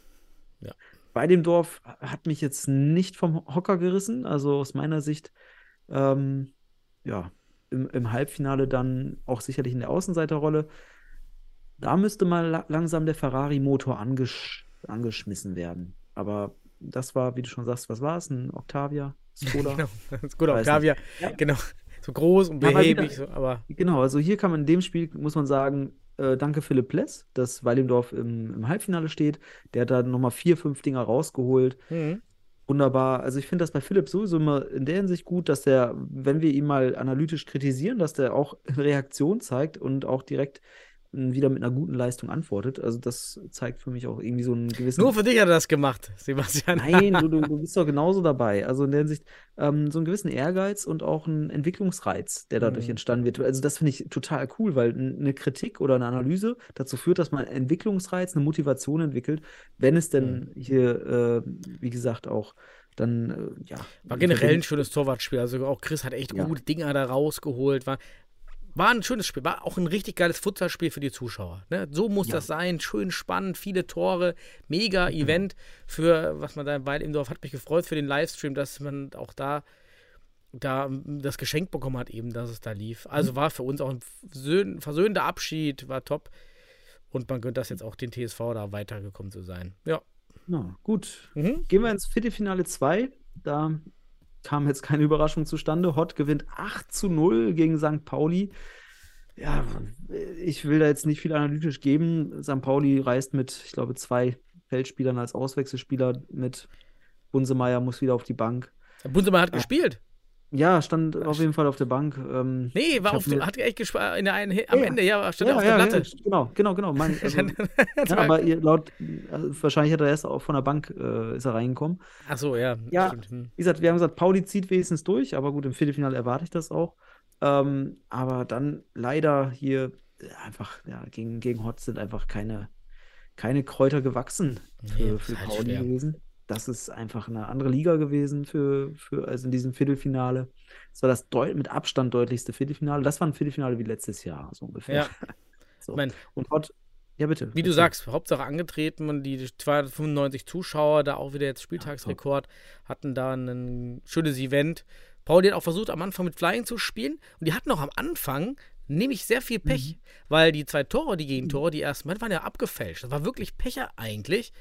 Ja. Bei dem Dorf hat mich jetzt nicht vom Hocker gerissen. Also aus meiner Sicht, ähm, ja, im, im Halbfinale dann auch sicherlich in der Außenseiterrolle. Da müsste mal la langsam der Ferrari-Motor angesch angeschmissen werden. Aber das war, wie du schon sagst, was war es? Ein Octavia? Skoda? [laughs] Genau. Weiß Octavia. Ja. Genau. So groß und Ja, aber behäbig, wieder- so, aber Genau, also hier kann man in dem Spiel, muss man sagen, äh, danke Philipp Pless, dass Weilendorf im, im Halbfinale steht. Der hat da nochmal vier, fünf Dinger rausgeholt. mhm. Wunderbar. Also ich finde das bei Philipp sowieso immer in der Hinsicht gut, dass der, wenn wir ihn mal analytisch kritisieren, dass der auch [laughs] Reaktion zeigt und auch direkt wieder mit einer guten Leistung antwortet. Also das zeigt für mich auch irgendwie so einen gewissen. nur für dich hat er das gemacht, [laughs] Sebastian. Nein, du, du, bist doch genauso dabei. Also in der Hinsicht ähm, so einen gewissen Ehrgeiz und auch einen Entwicklungsreiz, der dadurch Mhm. entstanden wird. Also das finde ich total cool, weil eine Kritik oder eine Analyse dazu führt, dass man einen Entwicklungsreiz, eine Motivation entwickelt, wenn es denn hier, äh, wie gesagt, auch dann, äh, ja. War generell ein schönes Torwartspiel. Also auch Chris hat echt Ja. gute Dinger da rausgeholt. War, war ein schönes Spiel. War auch ein richtig geiles Futsalspiel für die Zuschauer. Ne? So muss Ja. das sein. Schön spannend, viele Tore. Mega Event für, was man da in Weil im Dorf hat mich gefreut für den Livestream, dass man auch da da das Geschenk bekommen hat, eben, dass es da lief. Also war für uns auch ein versöhn- versöhnender Abschied, war top. Und man gönnt das jetzt auch den TSV da weitergekommen zu sein. Ja. Na, gut. Mhm. Gehen wir ins Viertelfinale 2. Da kam jetzt keine Überraschung zustande. Hott gewinnt 8 zu 0 gegen St. Pauli. Ja, ich will da jetzt nicht viel analytisch geben. St. Pauli reist mit, ich glaube, zwei Feldspielern als Auswechselspieler mit. Bunsemeyer muss wieder auf die Bank. Bunsemann hat Ja. gespielt. Ja, stand auf jeden Fall auf der Bank. Ähm, Nee, war auf, mir- hat echt gespielt in der einen, am Ja. Ende, ja, stand ja, auf ja, der Platte. Ja, genau, genau, genau. Mein, [laughs] also, ja, aber laut, also wahrscheinlich hat er erst auch von der Bank äh, ist er reingekommen. Ach so, ja. Ja. Stimmt. Hm. Wie gesagt, wir haben gesagt, Pauli zieht wenigstens durch, aber gut, im Viertelfinale erwarte ich das auch. Ähm, aber dann leider hier äh, einfach, ja, gegen, gegen Hotz sind einfach keine, keine Kräuter gewachsen für, Nee, für halt Pauli schwer. gewesen. Das ist einfach eine andere Liga gewesen für, für also in diesem Viertelfinale. Das war das mit Abstand deutlichste Viertelfinale. Das war ein Viertelfinale wie letztes Jahr, so ungefähr. Ja. [laughs] So. Ich mein, Und Hott, Ja, bitte. Wie du sagst, Hauptsache angetreten, man die 295 Zuschauer, da auch wieder jetzt Spieltagsrekord, hatten da ein schönes Event. Pauli hat auch versucht, am Anfang mit Flying zu spielen und die hatten auch am Anfang nämlich sehr viel Pech, weil die zwei Tore, die Gegentore, die ersten Mal, waren ja abgefälscht. Das war wirklich Pecher eigentlich.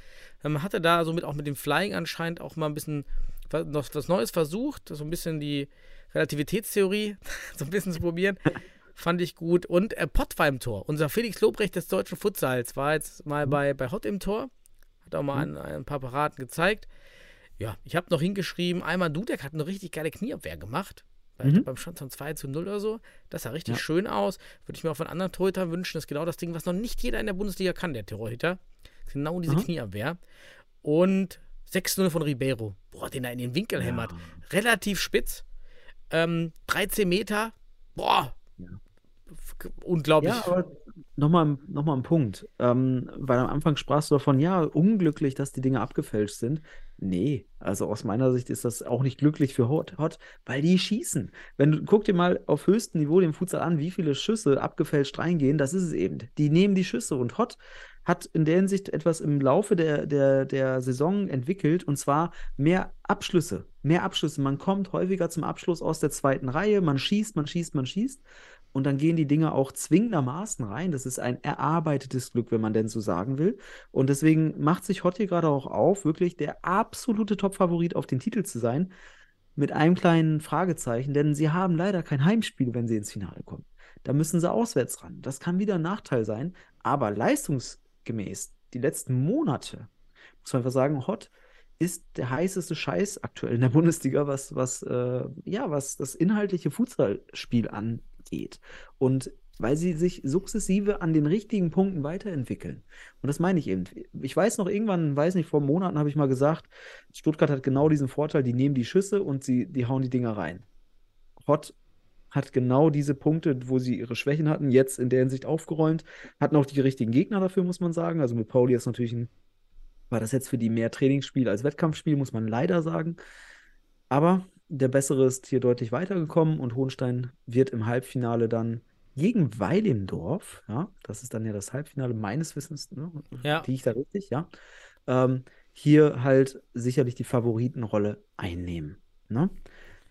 Man hatte da somit auch mit dem Flying anscheinend auch mal ein bisschen was- noch was Neues versucht, so ein bisschen die Relativitätstheorie [laughs] so ein bisschen zu probieren. Fand ich gut. Und äh, Pott war im Tor. Unser Felix Lobrecht des deutschen Futsals war jetzt mal bei, bei Hot im Tor. Hat auch mal ein, ein paar Paraden gezeigt. Ja, ich habe noch hingeschrieben, einmal Dudek hat eine richtig geile Knieabwehr gemacht. Mhm. Beim Stand von 2 zu 0 oder so. Das sah richtig Ja. schön aus. Würde ich mir auch von anderen Torhütern wünschen. Das ist genau das Ding, was noch nicht jeder in der Bundesliga kann, der Torhüter. Genau diese Aha. Knieabwehr. Und 6-0 von Ribeiro. Boah, den er in den Winkel hämmert. Relativ spitz. Ähm, 13 Meter. Boah. Unglaublich. Ja, nochmal noch mal ein Punkt. Ähm, weil am Anfang sprachst du davon, ja, unglücklich, dass die Dinge abgefälscht sind. Nee, also aus meiner Sicht ist das auch nicht glücklich für Hot, Hot weil die schießen. Wenn du, guck dir mal auf höchstem Niveau den Futsal an, wie viele Schüsse abgefälscht reingehen, das ist es eben. Die nehmen die Schüsse und Hot hat in der Hinsicht etwas im Laufe der, der, der Saison entwickelt und zwar mehr Abschlüsse. Mehr Abschlüsse. Man kommt häufiger zum Abschluss aus der zweiten Reihe, man schießt, man schießt, man schießt. Und dann gehen die Dinge auch zwingendermaßen rein. Das ist ein erarbeitetes Glück, wenn man denn so sagen will. Und deswegen macht sich Hot hier gerade auch auf, wirklich der absolute Top-Favorit auf den Titel zu sein. Mit einem kleinen Fragezeichen, denn sie haben leider kein Heimspiel, wenn sie ins Finale kommen. Da müssen sie auswärts ran. Das kann wieder ein Nachteil sein. Aber leistungsgemäß, die letzten Monate, muss man einfach sagen, Hot ist der heißeste Scheiß aktuell in der Bundesliga, was, was, äh, ja, was das inhaltliche Fußballspiel angeht. Und weil sie sich sukzessive an den richtigen Punkten weiterentwickeln. Und das meine ich eben. Ich weiß noch, irgendwann, weiß nicht, vor Monaten habe ich mal gesagt, Stuttgart hat genau diesen Vorteil, die nehmen die Schüsse und sie, die hauen die Dinger rein. Hot hat genau diese Punkte, wo sie ihre Schwächen hatten, jetzt in der Hinsicht aufgeräumt, hatten auch die richtigen Gegner dafür, muss man sagen. Also mit Pauli ist natürlich ein, war das jetzt für die mehr Trainingsspiel als Wettkampfspiel, muss man leider sagen. Aber der Bessere ist hier deutlich weitergekommen und Hohenstein wird im Halbfinale dann gegen Weilendorf, ja, das ist dann ja das Halbfinale meines Wissens, ne? Ja. Liege ich da richtig, ja, ähm, hier halt sicherlich die Favoritenrolle einnehmen. Ne?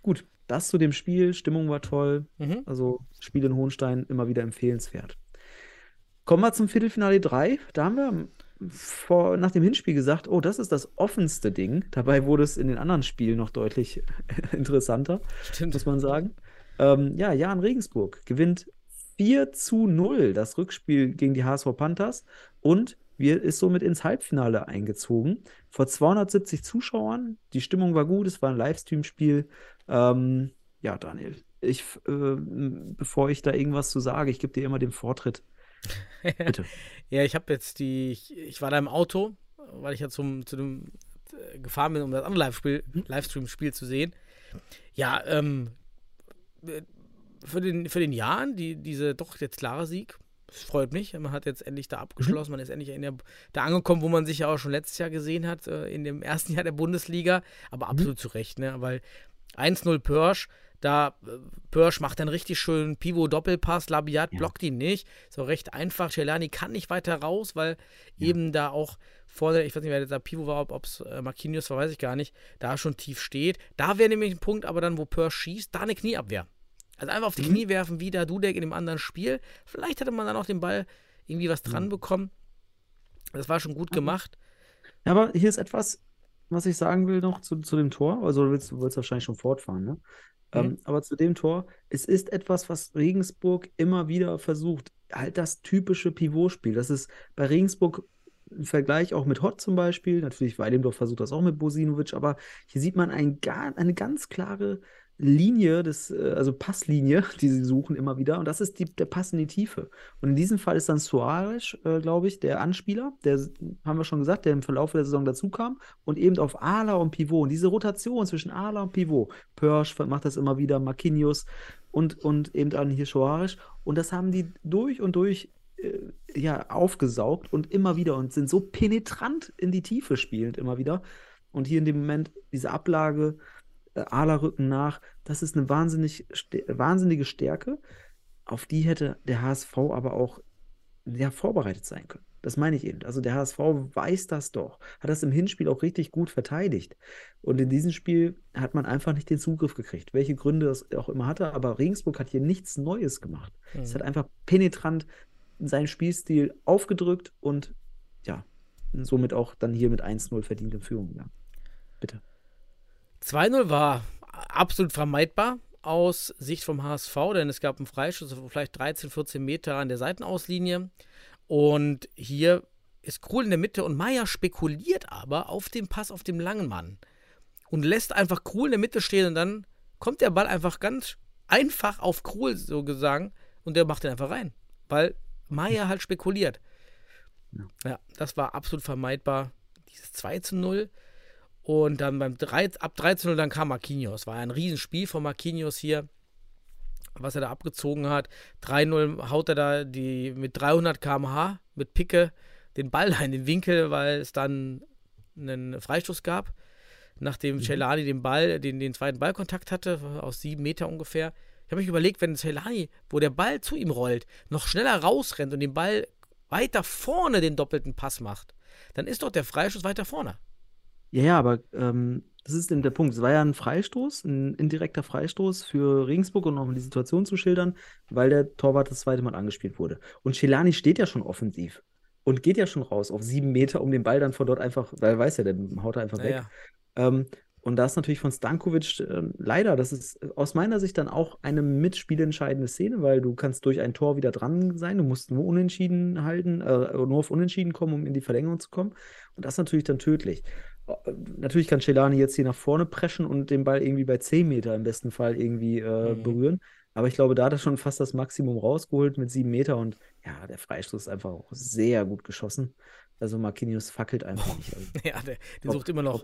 Gut, das zu dem Spiel, Stimmung war toll, Mhm. also Spiel in Hohenstein immer wieder empfehlenswert. Kommen wir zum Viertelfinale 3. Da haben wir vor, nach dem Hinspiel gesagt, oh, das ist das offenste Ding. Dabei wurde es in den anderen Spielen noch deutlich [laughs] interessanter, Stimmt. muss man sagen. Ähm, ja, Jan Regensburg gewinnt 4 zu 0 das Rückspiel gegen die HSV Panthers und wir ist somit ins Halbfinale eingezogen. Vor 270 Zuschauern. Die Stimmung war gut, es war ein Livestream-Spiel. Ähm, ja, Daniel, ich, äh, bevor ich da irgendwas zu sage, ich gebe dir immer den Vortritt. [laughs] Bitte. Ja, ich habe jetzt die, ich, ich war da im Auto, weil ich ja zum, zu dem äh, gefahren bin, um das andere Live-Spiel, Mhm. Livestream-Spiel zu sehen. Ja, ähm, äh, für den, für den Jahren, die, diese doch jetzt klare Sieg, es freut mich. Man hat jetzt endlich da Mhm. abgeschlossen, man ist endlich in der, da angekommen, wo man sich ja auch schon letztes Jahr gesehen hat, äh, in dem ersten [laughs] Jahr der Bundesliga, aber Mhm. absolut zu Recht, ne? Weil 1-0 Pörsch, da äh, Pörsch macht einen richtig schönen Pivot-Doppelpass, Labiat Ja. blockt ihn nicht. So recht einfach. Celani kann nicht weiter raus, weil eben da auch vorne, ich weiß nicht, wer da Pivot war, ob es äh, Marquinhos war, weiß ich gar nicht, da schon tief steht. Da wäre nämlich ein Punkt, aber dann, wo Pörsch schießt, da eine Knieabwehr. Also einfach auf die Knie werfen, wie da Dudek in dem anderen Spiel. Vielleicht hätte man dann auch den Ball irgendwie was dran bekommen. Das war schon gut gemacht. Ja, aber hier ist etwas, was ich sagen will noch zu, zu dem Tor. Also du willst, du willst wahrscheinlich schon fortfahren, ne? Ähm, aber zu dem Tor, es ist etwas, was Regensburg immer wieder versucht. Halt das typische Pivotspiel. Das ist bei Regensburg im Vergleich auch mit Hott zum Beispiel. Natürlich, Weilendorf versucht das auch mit Bosinovic, aber hier sieht man ein, eine ganz klare Linie, des, äh, also Passlinie, [laughs] die sie suchen immer wieder. Und das ist die, der Pass in die Tiefe. Und in diesem Fall ist dann Suarez, äh, glaube ich, der Anspieler, der, haben wir schon gesagt, der im Verlauf der Saison dazu kam. Und eben auf Ala und Pivot. Und diese Rotation zwischen Ala und Pivot. Pörsch macht das immer wieder, Marquinhos und, und eben dann hier Suarez. Und das haben die durch und durch äh, ja, aufgesaugt und immer wieder und sind so penetrant in die Tiefe spielend immer wieder. Und hier in dem Moment diese Ablage, äh, Ala rücken nach, das ist eine wahnsinnig, wahnsinnige Stärke, auf die hätte der HSV aber auch ja, vorbereitet sein können. Das meine ich eben. Also der HSV weiß das doch, hat das im Hinspiel auch richtig gut verteidigt. Und in diesem Spiel hat man einfach nicht den Zugriff gekriegt, welche Gründe es auch immer hatte. Aber Regensburg hat hier nichts Neues gemacht. Mhm. Es hat einfach penetrant seinen Spielstil aufgedrückt und ja, somit auch dann hier mit 1-0 verdient in Führung gegangen. Bitte. 2-0 war absolut vermeidbar aus Sicht vom HSV, denn es gab einen Freischuss von vielleicht 13, 14 Meter an der Seitenauslinie. Und hier ist Krul in der Mitte und Meier spekuliert aber auf den Pass auf dem langen Mann und lässt einfach Krul in der Mitte stehen und dann kommt der Ball einfach ganz einfach auf Krul, so gesagt, und der macht den einfach rein, weil Meier halt spekuliert. Ja. ja, das war absolut vermeidbar. Dieses 2 zu 0. Und dann beim 3, ab 13 0 dann kam Marquinhos. War ein Riesenspiel von Marquinhos hier, was er da abgezogen hat. 3-0 haut er da die mit 300 km/h mit Picke den Ball [laughs] in den Winkel, weil es dann einen Freistoß gab, nachdem mhm. Celani den Ball, den, den zweiten Ballkontakt hatte, aus sieben Meter ungefähr. Ich habe mich überlegt, wenn Celani, wo der Ball zu ihm rollt, noch schneller rausrennt und den Ball weiter vorne den doppelten Pass macht, dann ist doch der Freistoß weiter vorne. Ja, ja, aber ähm, das ist eben der Punkt. Es war ja ein Freistoß, ein indirekter Freistoß für Regensburg, um nochmal die Situation zu schildern, weil der Torwart das zweite Mal angespielt wurde. Und Celani steht ja schon offensiv und geht ja schon raus auf sieben Meter, um den Ball dann von dort einfach, weil er weiß ja, der haut er einfach weg. Ja. Ähm, und da ist natürlich von Stankovic äh, leider, das ist aus meiner Sicht dann auch eine mitspielentscheidende Szene, weil du kannst durch ein Tor wieder dran sein, du musst nur unentschieden halten, äh, nur auf unentschieden kommen, um in die Verlängerung zu kommen. Und das ist natürlich dann tödlich. Natürlich kann Celani jetzt hier nach vorne preschen und den Ball irgendwie bei 10 Meter im besten Fall irgendwie äh, mhm. berühren. Aber ich glaube, da hat er schon fast das Maximum rausgeholt mit 7 Meter und ja, der Freistoß ist einfach auch sehr gut geschossen. Also Marquinhos fackelt einfach nicht. Also, [laughs] ja, der, der sucht immer noch.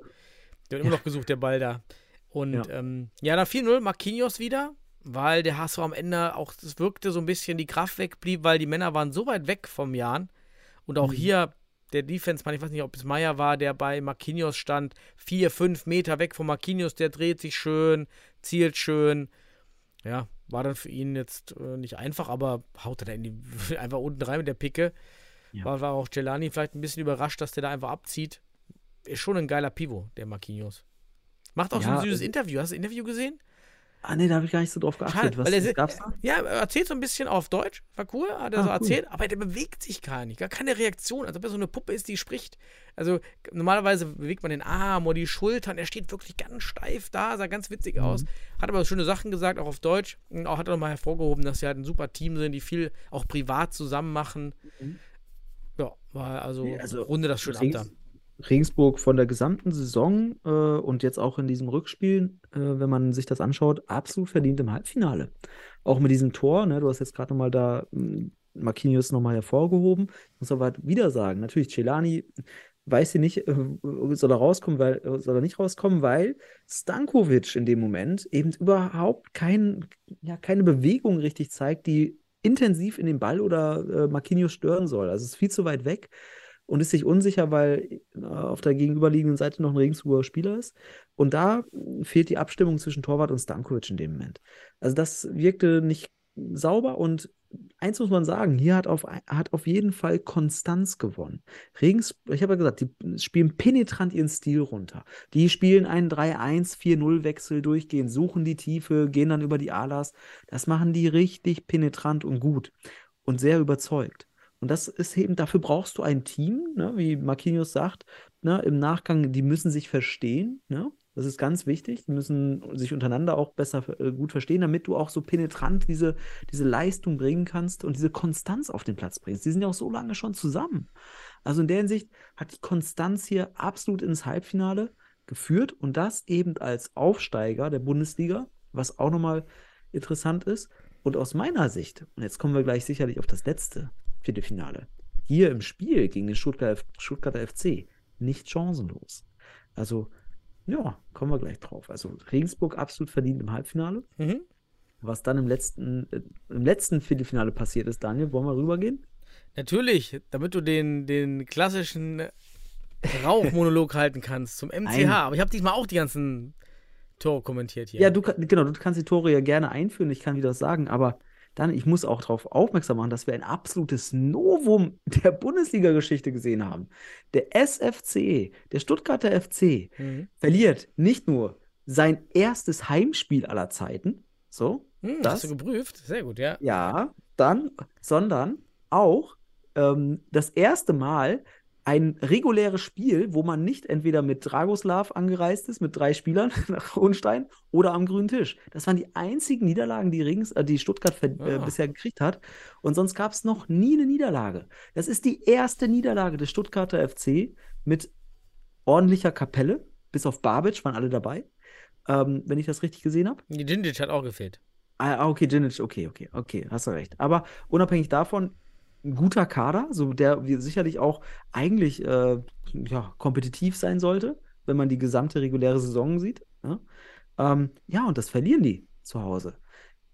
Der hat immer noch gesucht, der Ball da. Und ja, ähm, ja dann 4-0, Marquinhos wieder, weil der HSV am Ende auch, es wirkte so ein bisschen, die Kraft wegblieb, weil die Männer waren so weit weg vom Jan. Und auch mhm. hier der Defense-Mann, ich weiß nicht, ob es Meier war, der bei Marquinhos stand, vier, fünf Meter weg von Marquinhos, der dreht sich schön, zielt schön. Ja, war dann für ihn jetzt äh, nicht einfach, aber haut er da in die, [laughs] einfach unten rein mit der Picke. Ja. War, war auch Gelani vielleicht ein bisschen überrascht, dass der da einfach abzieht ist schon ein geiler Pivo, der Marquinhos. Macht auch ja, so ein süßes äh, Interview. Hast du das Interview gesehen? Ah, nee, da habe ich gar nicht so drauf geachtet. Was er, gab's da? Ja, er erzählt so ein bisschen auf Deutsch. War cool, hat er ah, so erzählt. Cool. Aber der bewegt sich gar nicht. Gar keine Reaktion. Als ob er so eine Puppe ist, die spricht. Also, normalerweise bewegt man den Arm oder die Schultern. Er steht wirklich ganz steif da, sah ganz witzig mhm. aus. Hat aber schöne Sachen gesagt, auch auf Deutsch. Und auch hat er nochmal hervorgehoben, dass sie halt ein super Team sind, die viel auch privat zusammen machen. Mhm. Ja, war also, also runde das schön ab da. Regensburg von der gesamten Saison äh, und jetzt auch in diesem Rückspiel, äh, wenn man sich das anschaut, absolut verdient im Halbfinale. Auch mit diesem Tor, ne, du hast jetzt gerade nochmal da hm, Marquinhos nochmal hervorgehoben. Ich muss aber wieder sagen, natürlich, Celani weiß sie nicht, äh, soll er rauskommen, weil, äh, soll er nicht rauskommen, weil Stankovic in dem Moment eben überhaupt kein, ja, keine Bewegung richtig zeigt, die intensiv in den Ball oder äh, Marquinhos stören soll. Also es ist viel zu weit weg und ist sich unsicher, weil äh, auf der gegenüberliegenden Seite noch ein Regensburger Spieler ist. Und da fehlt die Abstimmung zwischen Torwart und Stankovic in dem Moment. Also das wirkte nicht sauber und eins muss man sagen, hier hat auf, hat auf jeden Fall Konstanz gewonnen. Regensburg, ich habe ja gesagt, die spielen penetrant ihren Stil runter. Die spielen einen 3-1-4-0-Wechsel durchgehend, suchen die Tiefe, gehen dann über die Alas. Das machen die richtig penetrant und gut und sehr überzeugt. Und das ist eben, dafür brauchst du ein Team, ne, wie Marquinhos sagt, ne, im Nachgang, die müssen sich verstehen, ne? Das ist ganz wichtig. Die müssen sich untereinander auch besser äh, gut verstehen, damit du auch so penetrant diese, diese Leistung bringen kannst und diese Konstanz auf den Platz bringst. Die sind ja auch so lange schon zusammen. Also in der Hinsicht hat die Konstanz hier absolut ins Halbfinale geführt und das eben als Aufsteiger der Bundesliga, was auch nochmal interessant ist. Und aus meiner Sicht, und jetzt kommen wir gleich sicherlich auf das letzte, Viertelfinale. Hier im Spiel gegen den Stuttgarter, Stuttgarter FC nicht chancenlos. Also, ja, kommen wir gleich drauf. Also Regensburg absolut verdient im Halbfinale. Mhm. Was dann im letzten, äh, im letzten Viertelfinale passiert ist, Daniel, wollen wir rübergehen? Natürlich, damit du den, den klassischen Rauchmonolog [laughs] halten kannst zum MCH. Ein Aber ich habe diesmal auch die ganzen Tore kommentiert hier. Ja, du genau, du kannst die Tore ja gerne einführen, ich kann wieder sagen, aber Dann, ich muss auch darauf aufmerksam machen, dass wir ein absolutes Novum [laughs] der Bundesliga-Geschichte gesehen haben. Der SFC, der Stuttgarter FC, Mhm. verliert nicht nur sein erstes Heimspiel aller Zeiten, so, Hm, das, hast du geprüft? Sehr gut, ja. ja, dann, sondern auch ähm, das erste Mal ein reguläres Spiel, wo man nicht entweder mit Dragoslav angereist ist, mit drei Spielern [laughs] nach Hohenstein oder am grünen Tisch. Das waren die einzigen Niederlagen, die, Rings, äh, die Stuttgart äh, Ah. bisher gekriegt hat. Und sonst gab es noch nie eine Niederlage. Das ist die erste Niederlage des Stuttgarter FC mit ordentlicher Kapelle. Bis auf Babic waren alle dabei, ähm, wenn ich das richtig gesehen habe. Die Djindjic hat auch gefehlt. Ah, okay, Djinic, okay, okay, okay, hast du recht. Aber unabhängig davon, ein guter Kader, so der sicherlich auch eigentlich äh, ja, kompetitiv sein sollte, wenn man die gesamte reguläre Saison sieht. Ja, ähm, ja und das verlieren die zu Hause.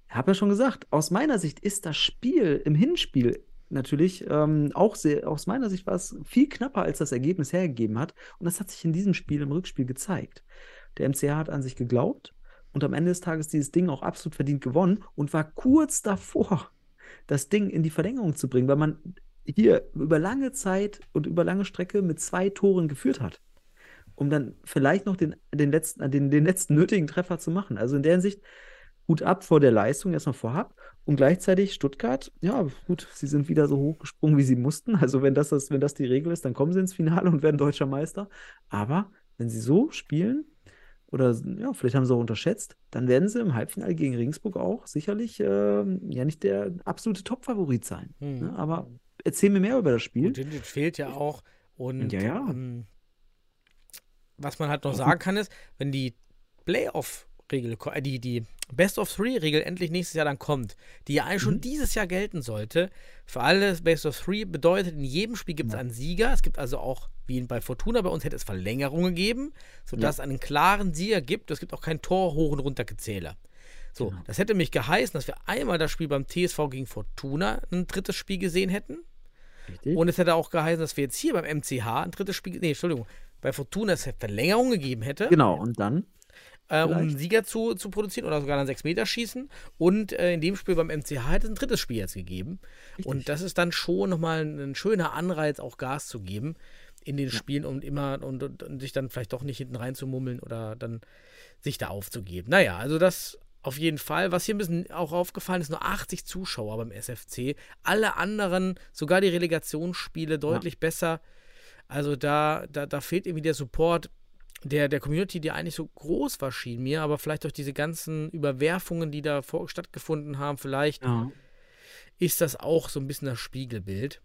Ich habe ja schon gesagt, aus meiner Sicht ist das Spiel im Hinspiel natürlich ähm, auch sehr, aus meiner Sicht war es viel knapper, als das Ergebnis hergegeben hat. Und das hat sich in diesem Spiel im Rückspiel gezeigt. Der MCH hat an sich geglaubt und am Ende des Tages dieses Ding auch absolut verdient gewonnen und war kurz davor, das Ding in die Verlängerung zu bringen, weil man hier über lange Zeit und über lange Strecke mit zwei Toren geführt hat, um dann vielleicht noch den, den, letzten, den, den letzten nötigen Treffer zu machen. Also in der Hinsicht gut ab vor der Leistung erstmal vorab und gleichzeitig Stuttgart, ja gut, sie sind wieder so hochgesprungen, wie sie mussten. Also wenn das, das, wenn das die Regel ist, dann kommen sie ins Finale und werden deutscher Meister. Aber wenn sie so spielen, oder ja, vielleicht haben sie auch unterschätzt, dann werden sie im Halbfinale gegen Regensburg auch sicherlich ähm, ja nicht der absolute Top-Favorit sein. Hm. Ne? Aber erzähl mir mehr über das Spiel. Und Djindjic fehlt ja auch. Und Ja, ja. Ähm, was man halt noch sagen kann, ist, wenn die Playoff-Regel, ko- äh, die, die Best-of-Three-Regel endlich nächstes Jahr dann kommt, die ja eigentlich schon Mhm. dieses Jahr gelten sollte, für alle Best-of-Three bedeutet, in jedem Spiel gibt es Ja. einen Sieger. Es gibt also auch, wie bei Fortuna, bei uns hätte es Verlängerungen gegeben, sodass es einen klaren Sieger gibt. Es gibt auch kein Tor hoch und runter Gezähler. So, Genau. das hätte mich geheißen, dass wir einmal das Spiel beim TSV gegen Fortuna ein drittes Spiel gesehen hätten. Richtig? Und es hätte auch geheißen, dass wir jetzt hier beim MCH ein drittes Spiel, nee, Entschuldigung, bei Fortuna es Verlängerung gegeben hätte, genau, und dann, äh, um einen. Sieger zu, zu produzieren oder sogar einen 6-Meter-Schießen. Und äh, in dem Spiel beim MCH hätte es ein drittes Spiel jetzt gegeben. Und das ist dann schon nochmal ein, ein schöner Anreiz, auch Gas zu geben in den Spielen und immer und, und, und sich dann vielleicht doch nicht hinten reinzumummeln oder dann sich da aufzugeben. Naja, also das auf jeden Fall. Was hier ein bisschen auch aufgefallen ist, nur 80 Zuschauer beim SFC. Alle anderen, sogar die Relegationsspiele, deutlich besser. Also da, da, da fehlt irgendwie der Support der, der Community, die eigentlich so groß war, schien mir, aber vielleicht durch diese ganzen Überwerfungen, die da vor, stattgefunden haben, vielleicht ja. ist das auch so ein bisschen das Spiegelbild.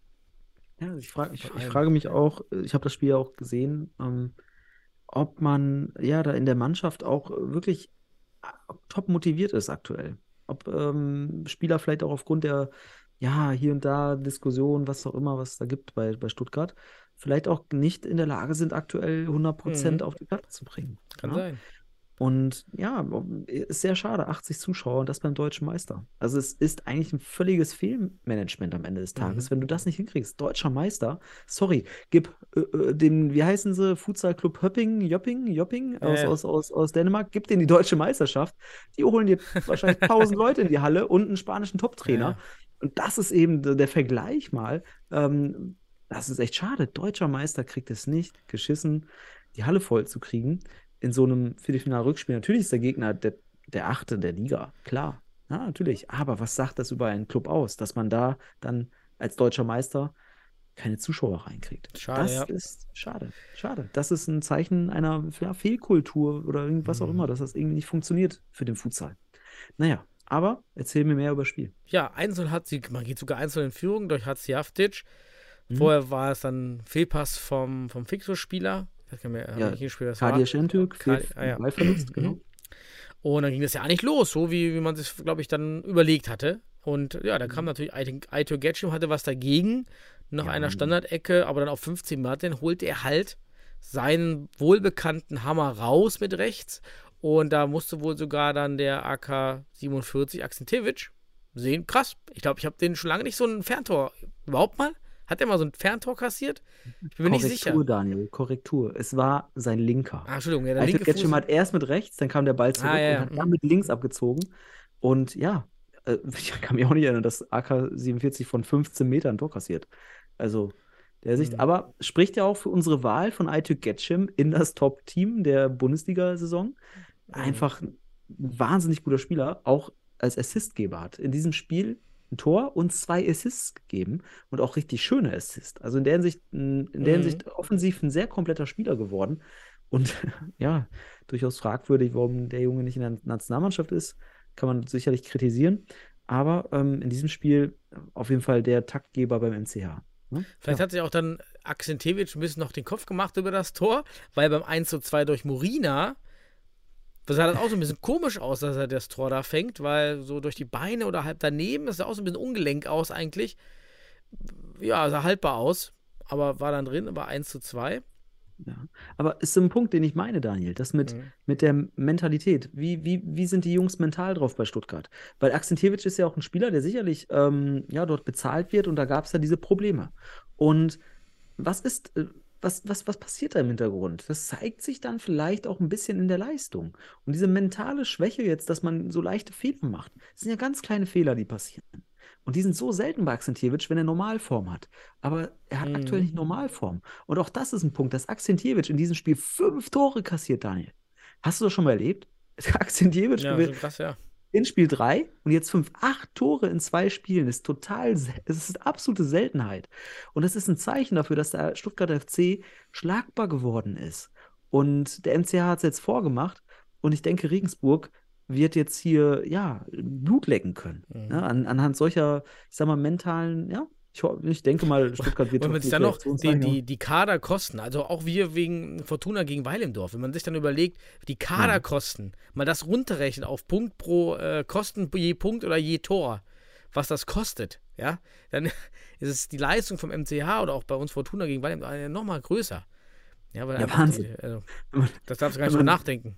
Ja, ich, frag, ich, ich frage mich auch, äh, ich habe das Spiel ja auch gesehen, ähm, ob man ja da in der Mannschaft auch wirklich äh, top motiviert ist aktuell. Ob ähm, Spieler vielleicht auch aufgrund der, ja, hier und da Diskussion, was auch immer, was da gibt bei, bei Stuttgart, vielleicht auch nicht in der Lage sind, aktuell 100% Mhm. auf die Platte zu bringen. Kann ja? sein. Und ja, ist sehr schade, 80 Zuschauer und das beim deutschen Meister. Also es ist eigentlich ein völliges Fehlmanagement am Ende des Tages, Mhm. wenn du das nicht hinkriegst. Deutscher Meister, sorry, gib äh, äh, dem, wie heißen sie, Futsal Club Höpping, Jopping, Jopping aus, aus, aus, aus Dänemark, gib denen die deutsche Meisterschaft. Die holen dir wahrscheinlich [laughs] 1000 Leute in die Halle und einen spanischen Top-Trainer. Ja. Und das ist eben der der Vergleich mal. Ähm, das ist echt schade. Deutscher Meister kriegt es nicht geschissen, die Halle voll zu kriegen in so einem Viertelfinal-Rückspiel. Natürlich ist der Gegner der, der Achte der Liga, klar. Ja, natürlich. Aber was sagt das über einen Club aus, dass man da dann als deutscher Meister keine Zuschauer reinkriegt? Schade, das ja. ist schade. Schade. Das ist ein Zeichen einer ja, Fehlkultur oder irgendwas auch Mhm. immer, dass das irgendwie nicht funktioniert für den Futsal. Naja, aber erzähl mir mehr über das Spiel. Ja, einzeln hat sie, man geht sogar einzeln in Führung durch Hatzjaftic. Mhm. Vorher war es dann Fehlpass vom, vom Fixus-Spieler. Ich nicht mehr, Ja, welches Spiel das war. Kadir Şentürk, Kadi- Fehl- ah, ja. Ballverlust, genau. Mhm. Und dann ging das ja eigentlich los, so wie, wie man sich, glaube ich, dann überlegt hatte. Und ja, da kam natürlich Aitor Getschim, hatte was dagegen, nach Mhm. Ja, einer. Standardecke, aber dann auf 15 Martin holte er halt seinen wohlbekannten Hammer raus mit rechts. Und da musste wohl sogar dann der AK 47 Akzentewitsch sehen, krass. Ich glaube, ich habe den schon lange nicht so ein Ferntor. Überhaupt mal? Hat er mal so ein Ferntor kassiert? Ich bin mir nicht sicher. Korrektur, Daniel, Korrektur. Es war sein linker. Ah, Entschuldigung, ja, der linke Fuß. hat erst mit rechts, dann kam der Ball zurück Ah, ja, ja. und hat dann mit links abgezogen. Und ja, äh, [laughs] ich kann mich auch nicht erinnern, dass AK-47 von 15 Metern ein Tor kassiert. Also, der Sicht, Mhm. aber spricht ja auch für unsere Wahl von Aytürk Getschim in das Top-Team der Bundesliga-Saison. Einfach ein wahnsinnig guter Spieler, auch als Assistgeber hat. In diesem Spiel ein Tor und zwei Assists gegeben und auch richtig schöne Assists. Also in der Hinsicht, in der Mhm. Hinsicht offensiv ein sehr kompletter Spieler geworden. Und [laughs] ja, durchaus fragwürdig, warum der Junge nicht in der Nationalmannschaft ist, kann man sicherlich kritisieren. Aber ähm, in diesem Spiel auf jeden Fall der Taktgeber beim MCH. Ne? Vielleicht ja. hat sich auch dann Akzentewitsch ein bisschen noch den Kopf gemacht über das Tor, weil beim 1 zu 2 durch Morina, das sah das auch so ein bisschen komisch aus, dass er das Tor da fängt, weil so durch die Beine oder halb daneben, das sah auch so ein bisschen ungelenk aus eigentlich. Ja, sah haltbar aus, aber war dann drin, aber 1 zu 2. Ja. Aber ist so ein Punkt, den ich meine, Daniel, das mit, Mhm. mit der Mentalität. Wie, wie, wie sind die Jungs mental drauf bei Stuttgart? Weil Akzentjewitsch ist ja auch ein Spieler, der sicherlich ähm, ja, dort bezahlt wird und da gab es ja diese Probleme. Und was ist, äh, was, was, was passiert da im Hintergrund? Das zeigt sich dann vielleicht auch ein bisschen in der Leistung. Und diese mentale Schwäche jetzt, dass man so leichte Fehler macht, das sind ja ganz kleine Fehler, die passieren. Und die sind so selten bei Akzentjewitsch, wenn er Normalform hat. Aber er hat Mhm. aktuell nicht Normalform. Und auch das ist ein Punkt, dass Akzentjewitsch in diesem Spiel fünf Tore kassiert, Daniel. Hast du das schon mal erlebt? [laughs] Akzentjewitsch Ja, gewinnt krass, ja. In Spiel 3 und jetzt 5, 8 Tore in zwei Spielen ist total, es ist absolute Seltenheit. Und das ist ein Zeichen dafür, dass der Stuttgarter FC schlagbar geworden ist. Und der MCH hat es jetzt vorgemacht und ich denke, Regensburg wird jetzt hier, ja, Blut lecken können. Mhm. Ne? An, anhand solcher, ich sag mal, mentalen, ja, ich, ich denke mal, Stuttgart wird Und wenn top sich dann noch die, die, die Kaderkosten, also auch wir wegen Fortuna gegen Weilimdorf, wenn man sich dann überlegt, die Kaderkosten, mal das runterrechnen auf Punkt pro äh, Kosten je Punkt oder je Tor, was das kostet, ja, dann [laughs] ist es die Leistung vom MCH oder auch bei uns Fortuna gegen Weilimdorf äh, nochmal größer. Ja, weil Ja, einfach Wahnsinn. Die, also, [laughs] man- das darfst du gar nicht man- nachdenken.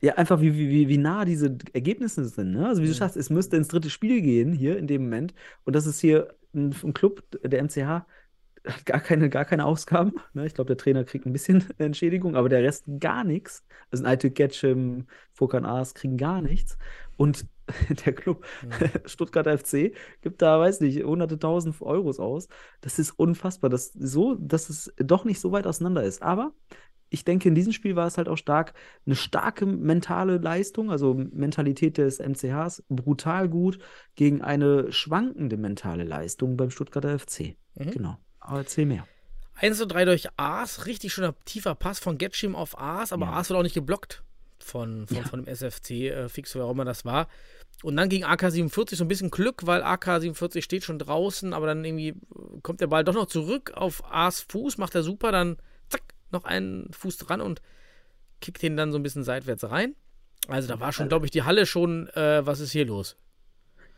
Ja, einfach wie, wie, wie, wie nah diese Ergebnisse sind. Ne? Also wie du Mhm. sagst, es müsste ins dritte Spiel gehen hier in dem Moment. Und das ist hier ein, ein Club, der MCH hat gar keine, gar keine Ausgaben. Ne? Ich glaube, der Trainer kriegt ein bisschen [laughs] Entschädigung, aber der Rest gar nichts. Also ein Alte Getschim, Furkan Aas kriegen gar nichts. Und [laughs] der Club [laughs] Stuttgarter FC gibt da, weiß nicht, hunderte tausend Euros aus. Das ist unfassbar, dass, so, dass es doch nicht so weit auseinander ist. Aber ich denke, in diesem Spiel war es halt auch stark, eine starke mentale Leistung, also Mentalität des MCHs, brutal gut gegen eine schwankende mentale Leistung beim Stuttgarter FC. Mhm. Genau. Aber erzähl mehr. 1 zu 3 durch Aas, richtig schöner tiefer Pass von Getschim auf Aas, aber Ja. Aas wird auch nicht geblockt von, von, Ja. von dem SFC, äh, fix, wer auch immer das war. Und dann gegen AK-47 so ein bisschen Glück, weil AK-47 steht schon draußen, aber dann irgendwie kommt der Ball doch noch zurück auf Aas Fuß, macht er super, dann noch einen Fuß dran und kickt ihn dann so ein bisschen seitwärts rein. Also da war schon, glaube ich, die Halle schon, äh, was ist hier los?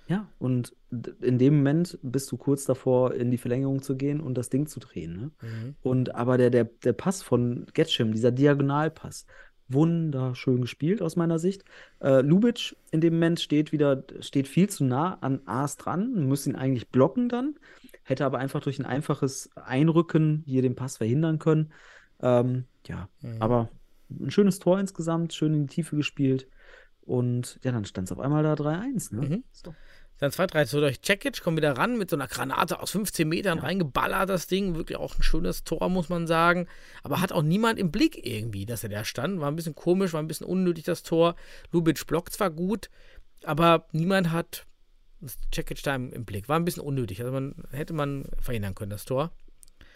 Ja, und in dem Moment bist du kurz davor, in die Verlängerung zu gehen und das Ding zu drehen. Ne? Mhm. Und aber der, der, der Pass von Getschim, dieser Diagonalpass, wunderschön gespielt aus meiner Sicht. Äh, Lubitsch in dem Moment steht wieder, steht viel zu nah an Aas dran, muss ihn eigentlich blocken dann, hätte aber einfach durch ein einfaches Einrücken hier den Pass verhindern können. Ähm, ja, Mhm. aber ein schönes Tor insgesamt, schön in die Tiefe gespielt. Und ja, dann stand es auf einmal da 3-1. Ne? Mhm. Doch- Dann 2-3 so durch Cekic, kommt wieder ran mit so einer Granate aus 15 Metern reingeballert, das Ding. Wirklich auch ein schönes Tor, muss man sagen. Aber hat auch niemand im Blick irgendwie, dass er da stand. War ein bisschen komisch, war ein bisschen unnötig, das Tor. Lubitsch blockt zwar gut, aber niemand hat Cekic da im, im Blick. War ein bisschen unnötig. Also man hätte man verhindern können, das Tor.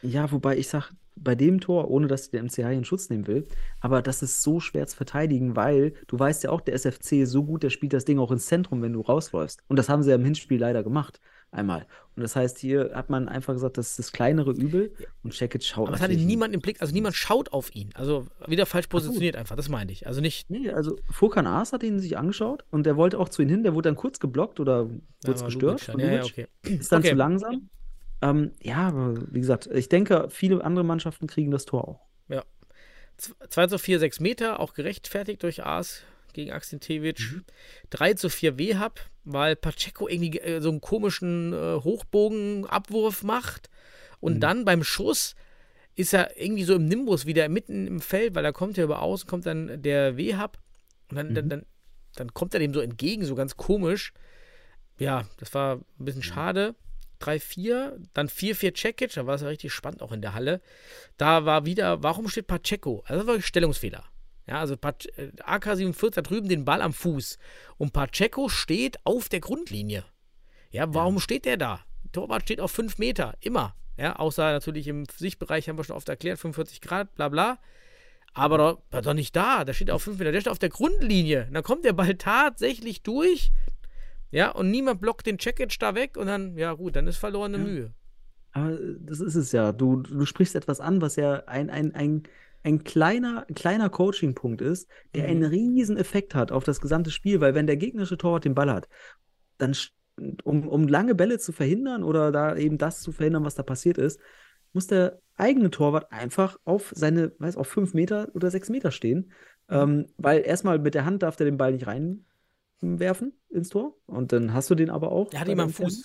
Ja, wobei ich sag, bei dem Tor, ohne dass ich den MCH hier in Schutz nehmen will, aber das ist so schwer zu verteidigen, weil du weißt ja auch, der SFC ist so gut, der spielt das Ding auch ins Zentrum, wenn du rausläufst. Und das haben sie ja im Hinspiel leider gemacht. Einmal. Und das heißt, hier hat man einfach gesagt, das ist das kleinere Übel und Checkit schaut Aber es hatte niemand im Blick, also niemand schaut auf ihn. Also wieder falsch positioniert einfach, das meinte ich. Also nicht. Nee, also Furkan Aas hat ihn sich angeschaut und der wollte auch zu ihm hin, der wurde dann kurz geblockt oder kurz aber gestört Ja, ja, okay. Ist dann Okay. zu langsam. Ähm, ja, aber wie gesagt, ich denke, viele andere Mannschaften kriegen das Tor auch. 2 zu 4, 6 Meter, auch gerechtfertigt durch Aas gegen Aksintevic. 3 zu 4 Wehab, weil Pacheco irgendwie äh, so einen komischen äh, Hochbogenabwurf macht. Und dann beim Schuss ist er irgendwie so im Nimbus wieder mitten im Feld, weil da kommt ja über außen, kommt dann der Wehab und dann, dann, dann, dann kommt er dem so entgegen, so ganz komisch. ja, das war ein bisschen schade. 3-4, dann 4-4 Cekic, da war es ja richtig spannend auch in der Halle. Da war wieder, warum steht Pacheco? Also das war ein Stellungsfehler. Ja, also Pac- äh, AK-47 hat drüben den Ball am Fuß und Pacheco steht auf der Grundlinie. Ja, warum steht der da? Torwart steht auf 5 Meter, immer. Ja, außer natürlich im Sichtbereich haben wir schon oft erklärt, 45 Grad, bla bla. Aber doch, doch nicht da, da steht er auf 5 Meter, der steht auf der Grundlinie. Und dann kommt der Ball tatsächlich durch. Ja, und niemand blockt den Checkage da weg und dann, ja gut, dann ist verlorene Ja. Mühe. Aber das ist es ja. Du, du sprichst etwas an, was ja ein, ein, ein, ein kleiner, kleiner Coaching-Punkt ist, der Mhm. einen riesen Effekt hat auf das gesamte Spiel, weil wenn der gegnerische Torwart den Ball hat, dann, um, um lange Bälle zu verhindern oder da eben das zu verhindern, was da passiert ist, muss der eigene Torwart einfach auf seine, weiß, auf fünf Meter oder sechs Meter stehen. Ähm, weil erstmal mit der Hand darf der den Ball nicht reinwerfen ins Tor. Und dann hast du den aber auch. Er hat ihn am. Fuß.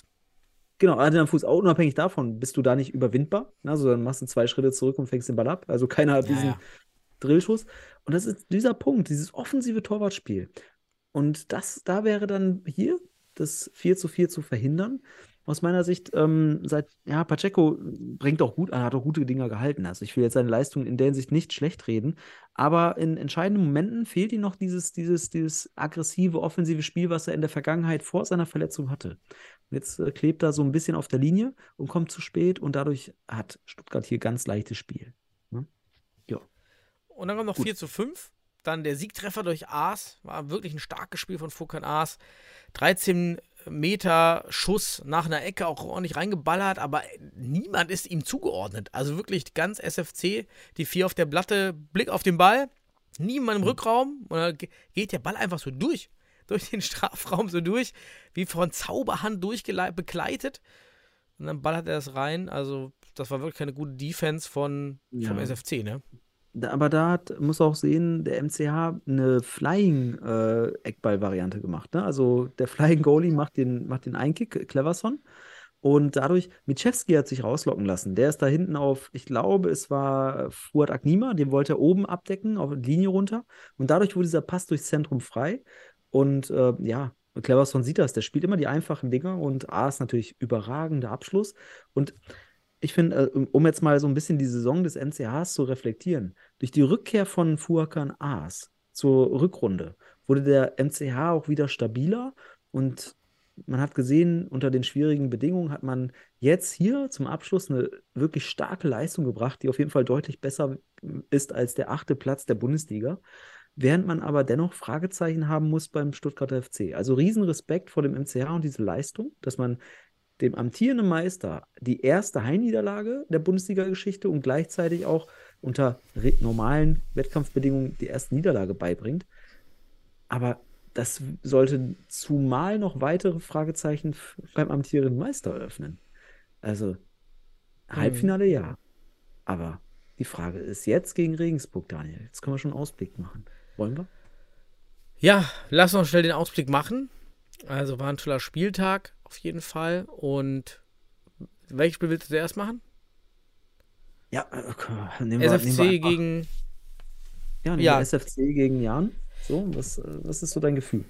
Genau, er hat ihn am Fuß. Auch unabhängig davon bist du da nicht überwindbar. Also dann machst du zwei Schritte zurück und fängst den Ball ab. Also keiner hat Ja, diesen ja. Drillschuss. Und das ist dieser Punkt, dieses offensive Torwartspiel. Und das, da wäre dann hier das 4 zu 4 zu verhindern. Aus meiner Sicht, ähm, seit, ja, Pacheco bringt auch gut, er hat auch gute Dinger gehalten. Also ich will jetzt seine Leistung in der Hinsicht nicht schlecht reden, aber in entscheidenden Momenten fehlt ihm noch dieses, dieses, dieses aggressive, offensive Spiel, was er in der Vergangenheit vor seiner Verletzung hatte. Jetzt äh, klebt er so ein bisschen auf der Linie und kommt zu spät und dadurch hat Stuttgart hier ganz leichtes Spiel. Ne? Ja. Und dann kommt noch Gut. 4 zu 5. Dann der Siegtreffer durch Aas. War wirklich ein starkes Spiel von Furkan Aas. 13 Meter Schuss nach einer Ecke auch ordentlich reingeballert, aber niemand ist ihm zugeordnet. Also wirklich ganz SFC, die vier auf der Platte, Blick auf den Ball, niemand im Rückraum und dann ge- geht der Ball einfach so durch, [laughs] durch den Strafraum so durch, wie von Zauberhand durchbegleitet. Und dann ballert er es rein. Also das war wirklich keine gute Defense von, vom Ja. SFC, ne? Aber da hat, muss auch sehen, der MCH eine Flying-Eckball-Variante gemacht. Ne? Also der Flying Goalie macht den, macht den Einkick, Cleverson. Und dadurch, Michewski hat sich rauslocken lassen. Der ist da hinten auf, ich glaube, es war Fuad Agnima, den wollte er oben abdecken, auf Linie runter. Und dadurch wurde dieser Pass durchs Zentrum frei. Und äh, ja, Cleverson sieht das, der spielt immer die einfachen Dinger und A ist natürlich überragender Abschluss. Und ich finde, äh, um- jetzt mal so ein bisschen die Saison des MCHs zu reflektieren, durch die Rückkehr von Fuakan Aas zur Rückrunde wurde der MCH auch wieder stabiler und man hat gesehen, unter den schwierigen Bedingungen hat man jetzt hier zum Abschluss eine wirklich starke Leistung gebracht, die auf jeden Fall deutlich besser ist als der achte Platz der Bundesliga. Während man aber dennoch Fragezeichen haben muss beim Stuttgarter FC. Also Riesenrespekt vor dem MCH und diese Leistung, dass man dem amtierenden Meister die erste Heimniederlage der Bundesliga-Geschichte und gleichzeitig auch unter normalen Wettkampfbedingungen die erste Niederlage beibringt. Aber das sollte zumal noch weitere Fragezeichen beim amtierenden Meister eröffnen. Also Halbfinale ja. Aber die Frage ist jetzt gegen Regensburg, Daniel. Jetzt können wir schon einen Ausblick machen. Wollen wir? Ja, lass uns schnell den Ausblick machen. Also war ein toller Spieltag auf jeden Fall. Und welches Spiel willst du zuerst machen? Ja, äh, okay. nehmen wir, nehmen SFC wir einfach- gegen. ja, nehmen ja. wir SFC gegen Jan. So, was, äh, was ist so dein Gefühl?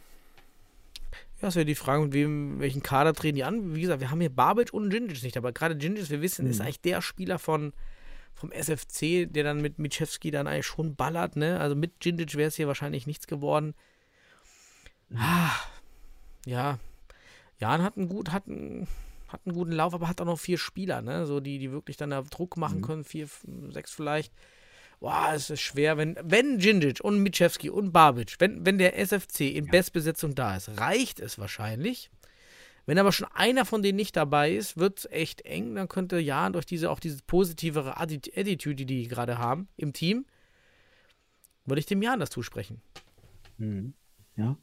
Ja, ist ja die Frage, mit wem, welchen Kader treten die an. Wie gesagt, wir haben hier Babic und Gingic nicht, aber gerade Gingic, wir wissen, ist Mhm. eigentlich der Spieler von, vom SFC, der dann mit Mitschewski dann eigentlich schon ballert, ne? Also mit Gingic wäre es hier wahrscheinlich nichts geworden. Ah, ja. Jan hat einen, gut, hat, einen, hat einen guten Lauf, aber hat auch noch vier Spieler, ne? So die, die wirklich dann da Druck machen Mhm. können, vier, sechs vielleicht. Boah, es ist schwer, wenn, wenn Gingic und Mitschewski und Babic, wenn, wenn der SFC in Bestbesetzung da ist, reicht es wahrscheinlich. Wenn aber schon einer von denen nicht dabei ist, wird es echt eng. Dann könnte Jan durch diese auch diese positivere Atti- Attitude, die die gerade haben im Team, würde ich dem Jan das zusprechen. Mhm. Ja.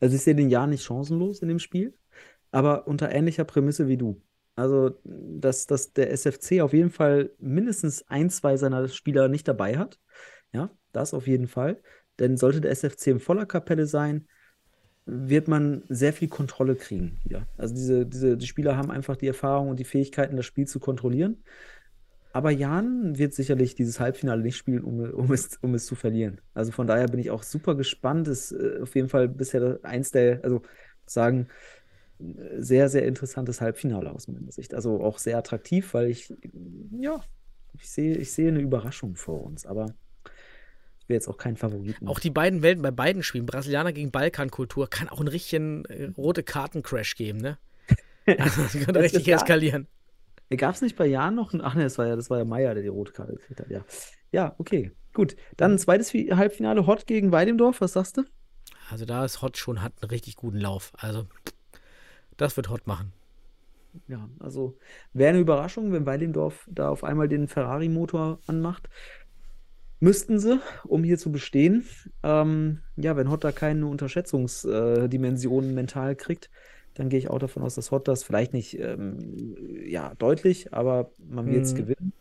Also ich sehe den Jahr nicht chancenlos in dem Spiel, aber unter ähnlicher Prämisse wie du. Also, dass, dass der SFC auf jeden Fall mindestens ein, zwei seiner Spieler nicht dabei hat. Ja, das auf jeden Fall. Denn sollte der SFC in voller Kapelle sein, wird man sehr viel Kontrolle kriegen wieder. Also diese, diese, die Spieler haben einfach die Erfahrung und die Fähigkeiten, das Spiel zu kontrollieren. Aber Jan wird sicherlich dieses Halbfinale nicht spielen, um, um, es, um es zu verlieren. Also von daher bin ich auch super gespannt. Ist äh, auf jeden Fall bisher eins der, also sagen, sehr, sehr interessantes Halbfinale aus meiner Sicht. Also auch sehr attraktiv, weil ich, ja, ich sehe, ich sehe eine Überraschung vor uns, aber ich will jetzt auch keinen Favoriten. Auch die beiden Welten bei beiden Spielen, Brasilianer gegen Balkankultur, kann auch einen richtigen äh, rote Karten-Crash geben, ne? [laughs] Also, das könnte Das richtig eskalieren. Gab es nicht bei Jan noch? ein- Ach ne, das war ja, das war ja Meier, der die rote Karte gekriegt hat. Ja, ja okay, gut. Dann ein zweites Fi- Halbfinale Hott gegen Weidemdorf. Was sagst du? Also da ist Hot schon, hat einen richtig guten Lauf. Also das wird Hot machen. Ja, also wäre eine Überraschung, wenn Weidemdorf da auf einmal den Ferrari-Motor anmacht. Müssten sie, um hier zu bestehen. Ähm, ja, wenn Hott da keine Unterschätzungsdimensionen mental kriegt, dann gehe ich auch davon aus, dass Hott das vielleicht nicht ähm, ja, deutlich, aber man wird es Mhm. gewinnen.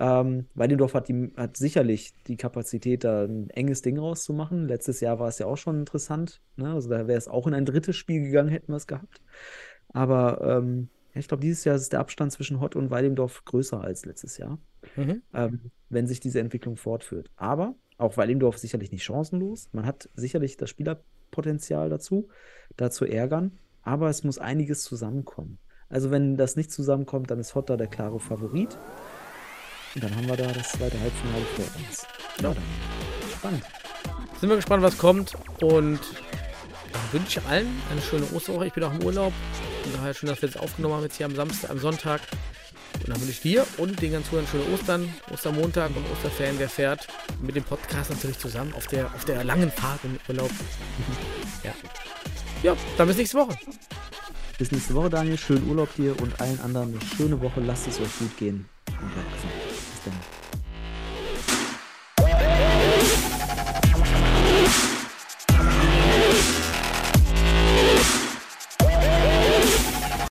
Ähm, Weidendorf hat, die, hat sicherlich die Kapazität, da ein enges Ding rauszumachen. Letztes Jahr war es ja auch schon interessant. Ne? Also da wäre es auch in ein drittes Spiel gegangen, hätten wir es gehabt. Aber ähm, ich glaube, dieses Jahr ist der Abstand zwischen Hott und Weidendorf größer als letztes Jahr, Mhm. ähm, wenn sich diese Entwicklung fortführt. Aber auch Weidendorf sicherlich nicht chancenlos. Man hat sicherlich das Spielerpotenzial dazu, da zu ärgern. Aber es muss einiges zusammenkommen. Also wenn das nicht zusammenkommt, dann ist Hott da der klare Favorit. Und dann haben wir da das zweite Halbfinale vor uns. Ja, dann. Spannend. Sind wir gespannt, was kommt. Und dann wünsche ich allen eine schöne Osterwoche. Ich bin auch im Urlaub. Von daher schön, dass wir das aufgenommen haben jetzt hier am Samstag, am Sonntag. Und dann wünsche ich dir und den ganzen Zuhörern schöne Ostern, Ostermontag und Osterferien. Wer fährt mit dem Podcast natürlich zusammen auf der, auf der langen Fahrt im Urlaub. [laughs] Ja. Ja, dann bis nächste Woche. Bis nächste Woche, Daniel. Schönen Urlaub dir und allen anderen eine schöne Woche. Lasst es euch gut gehen.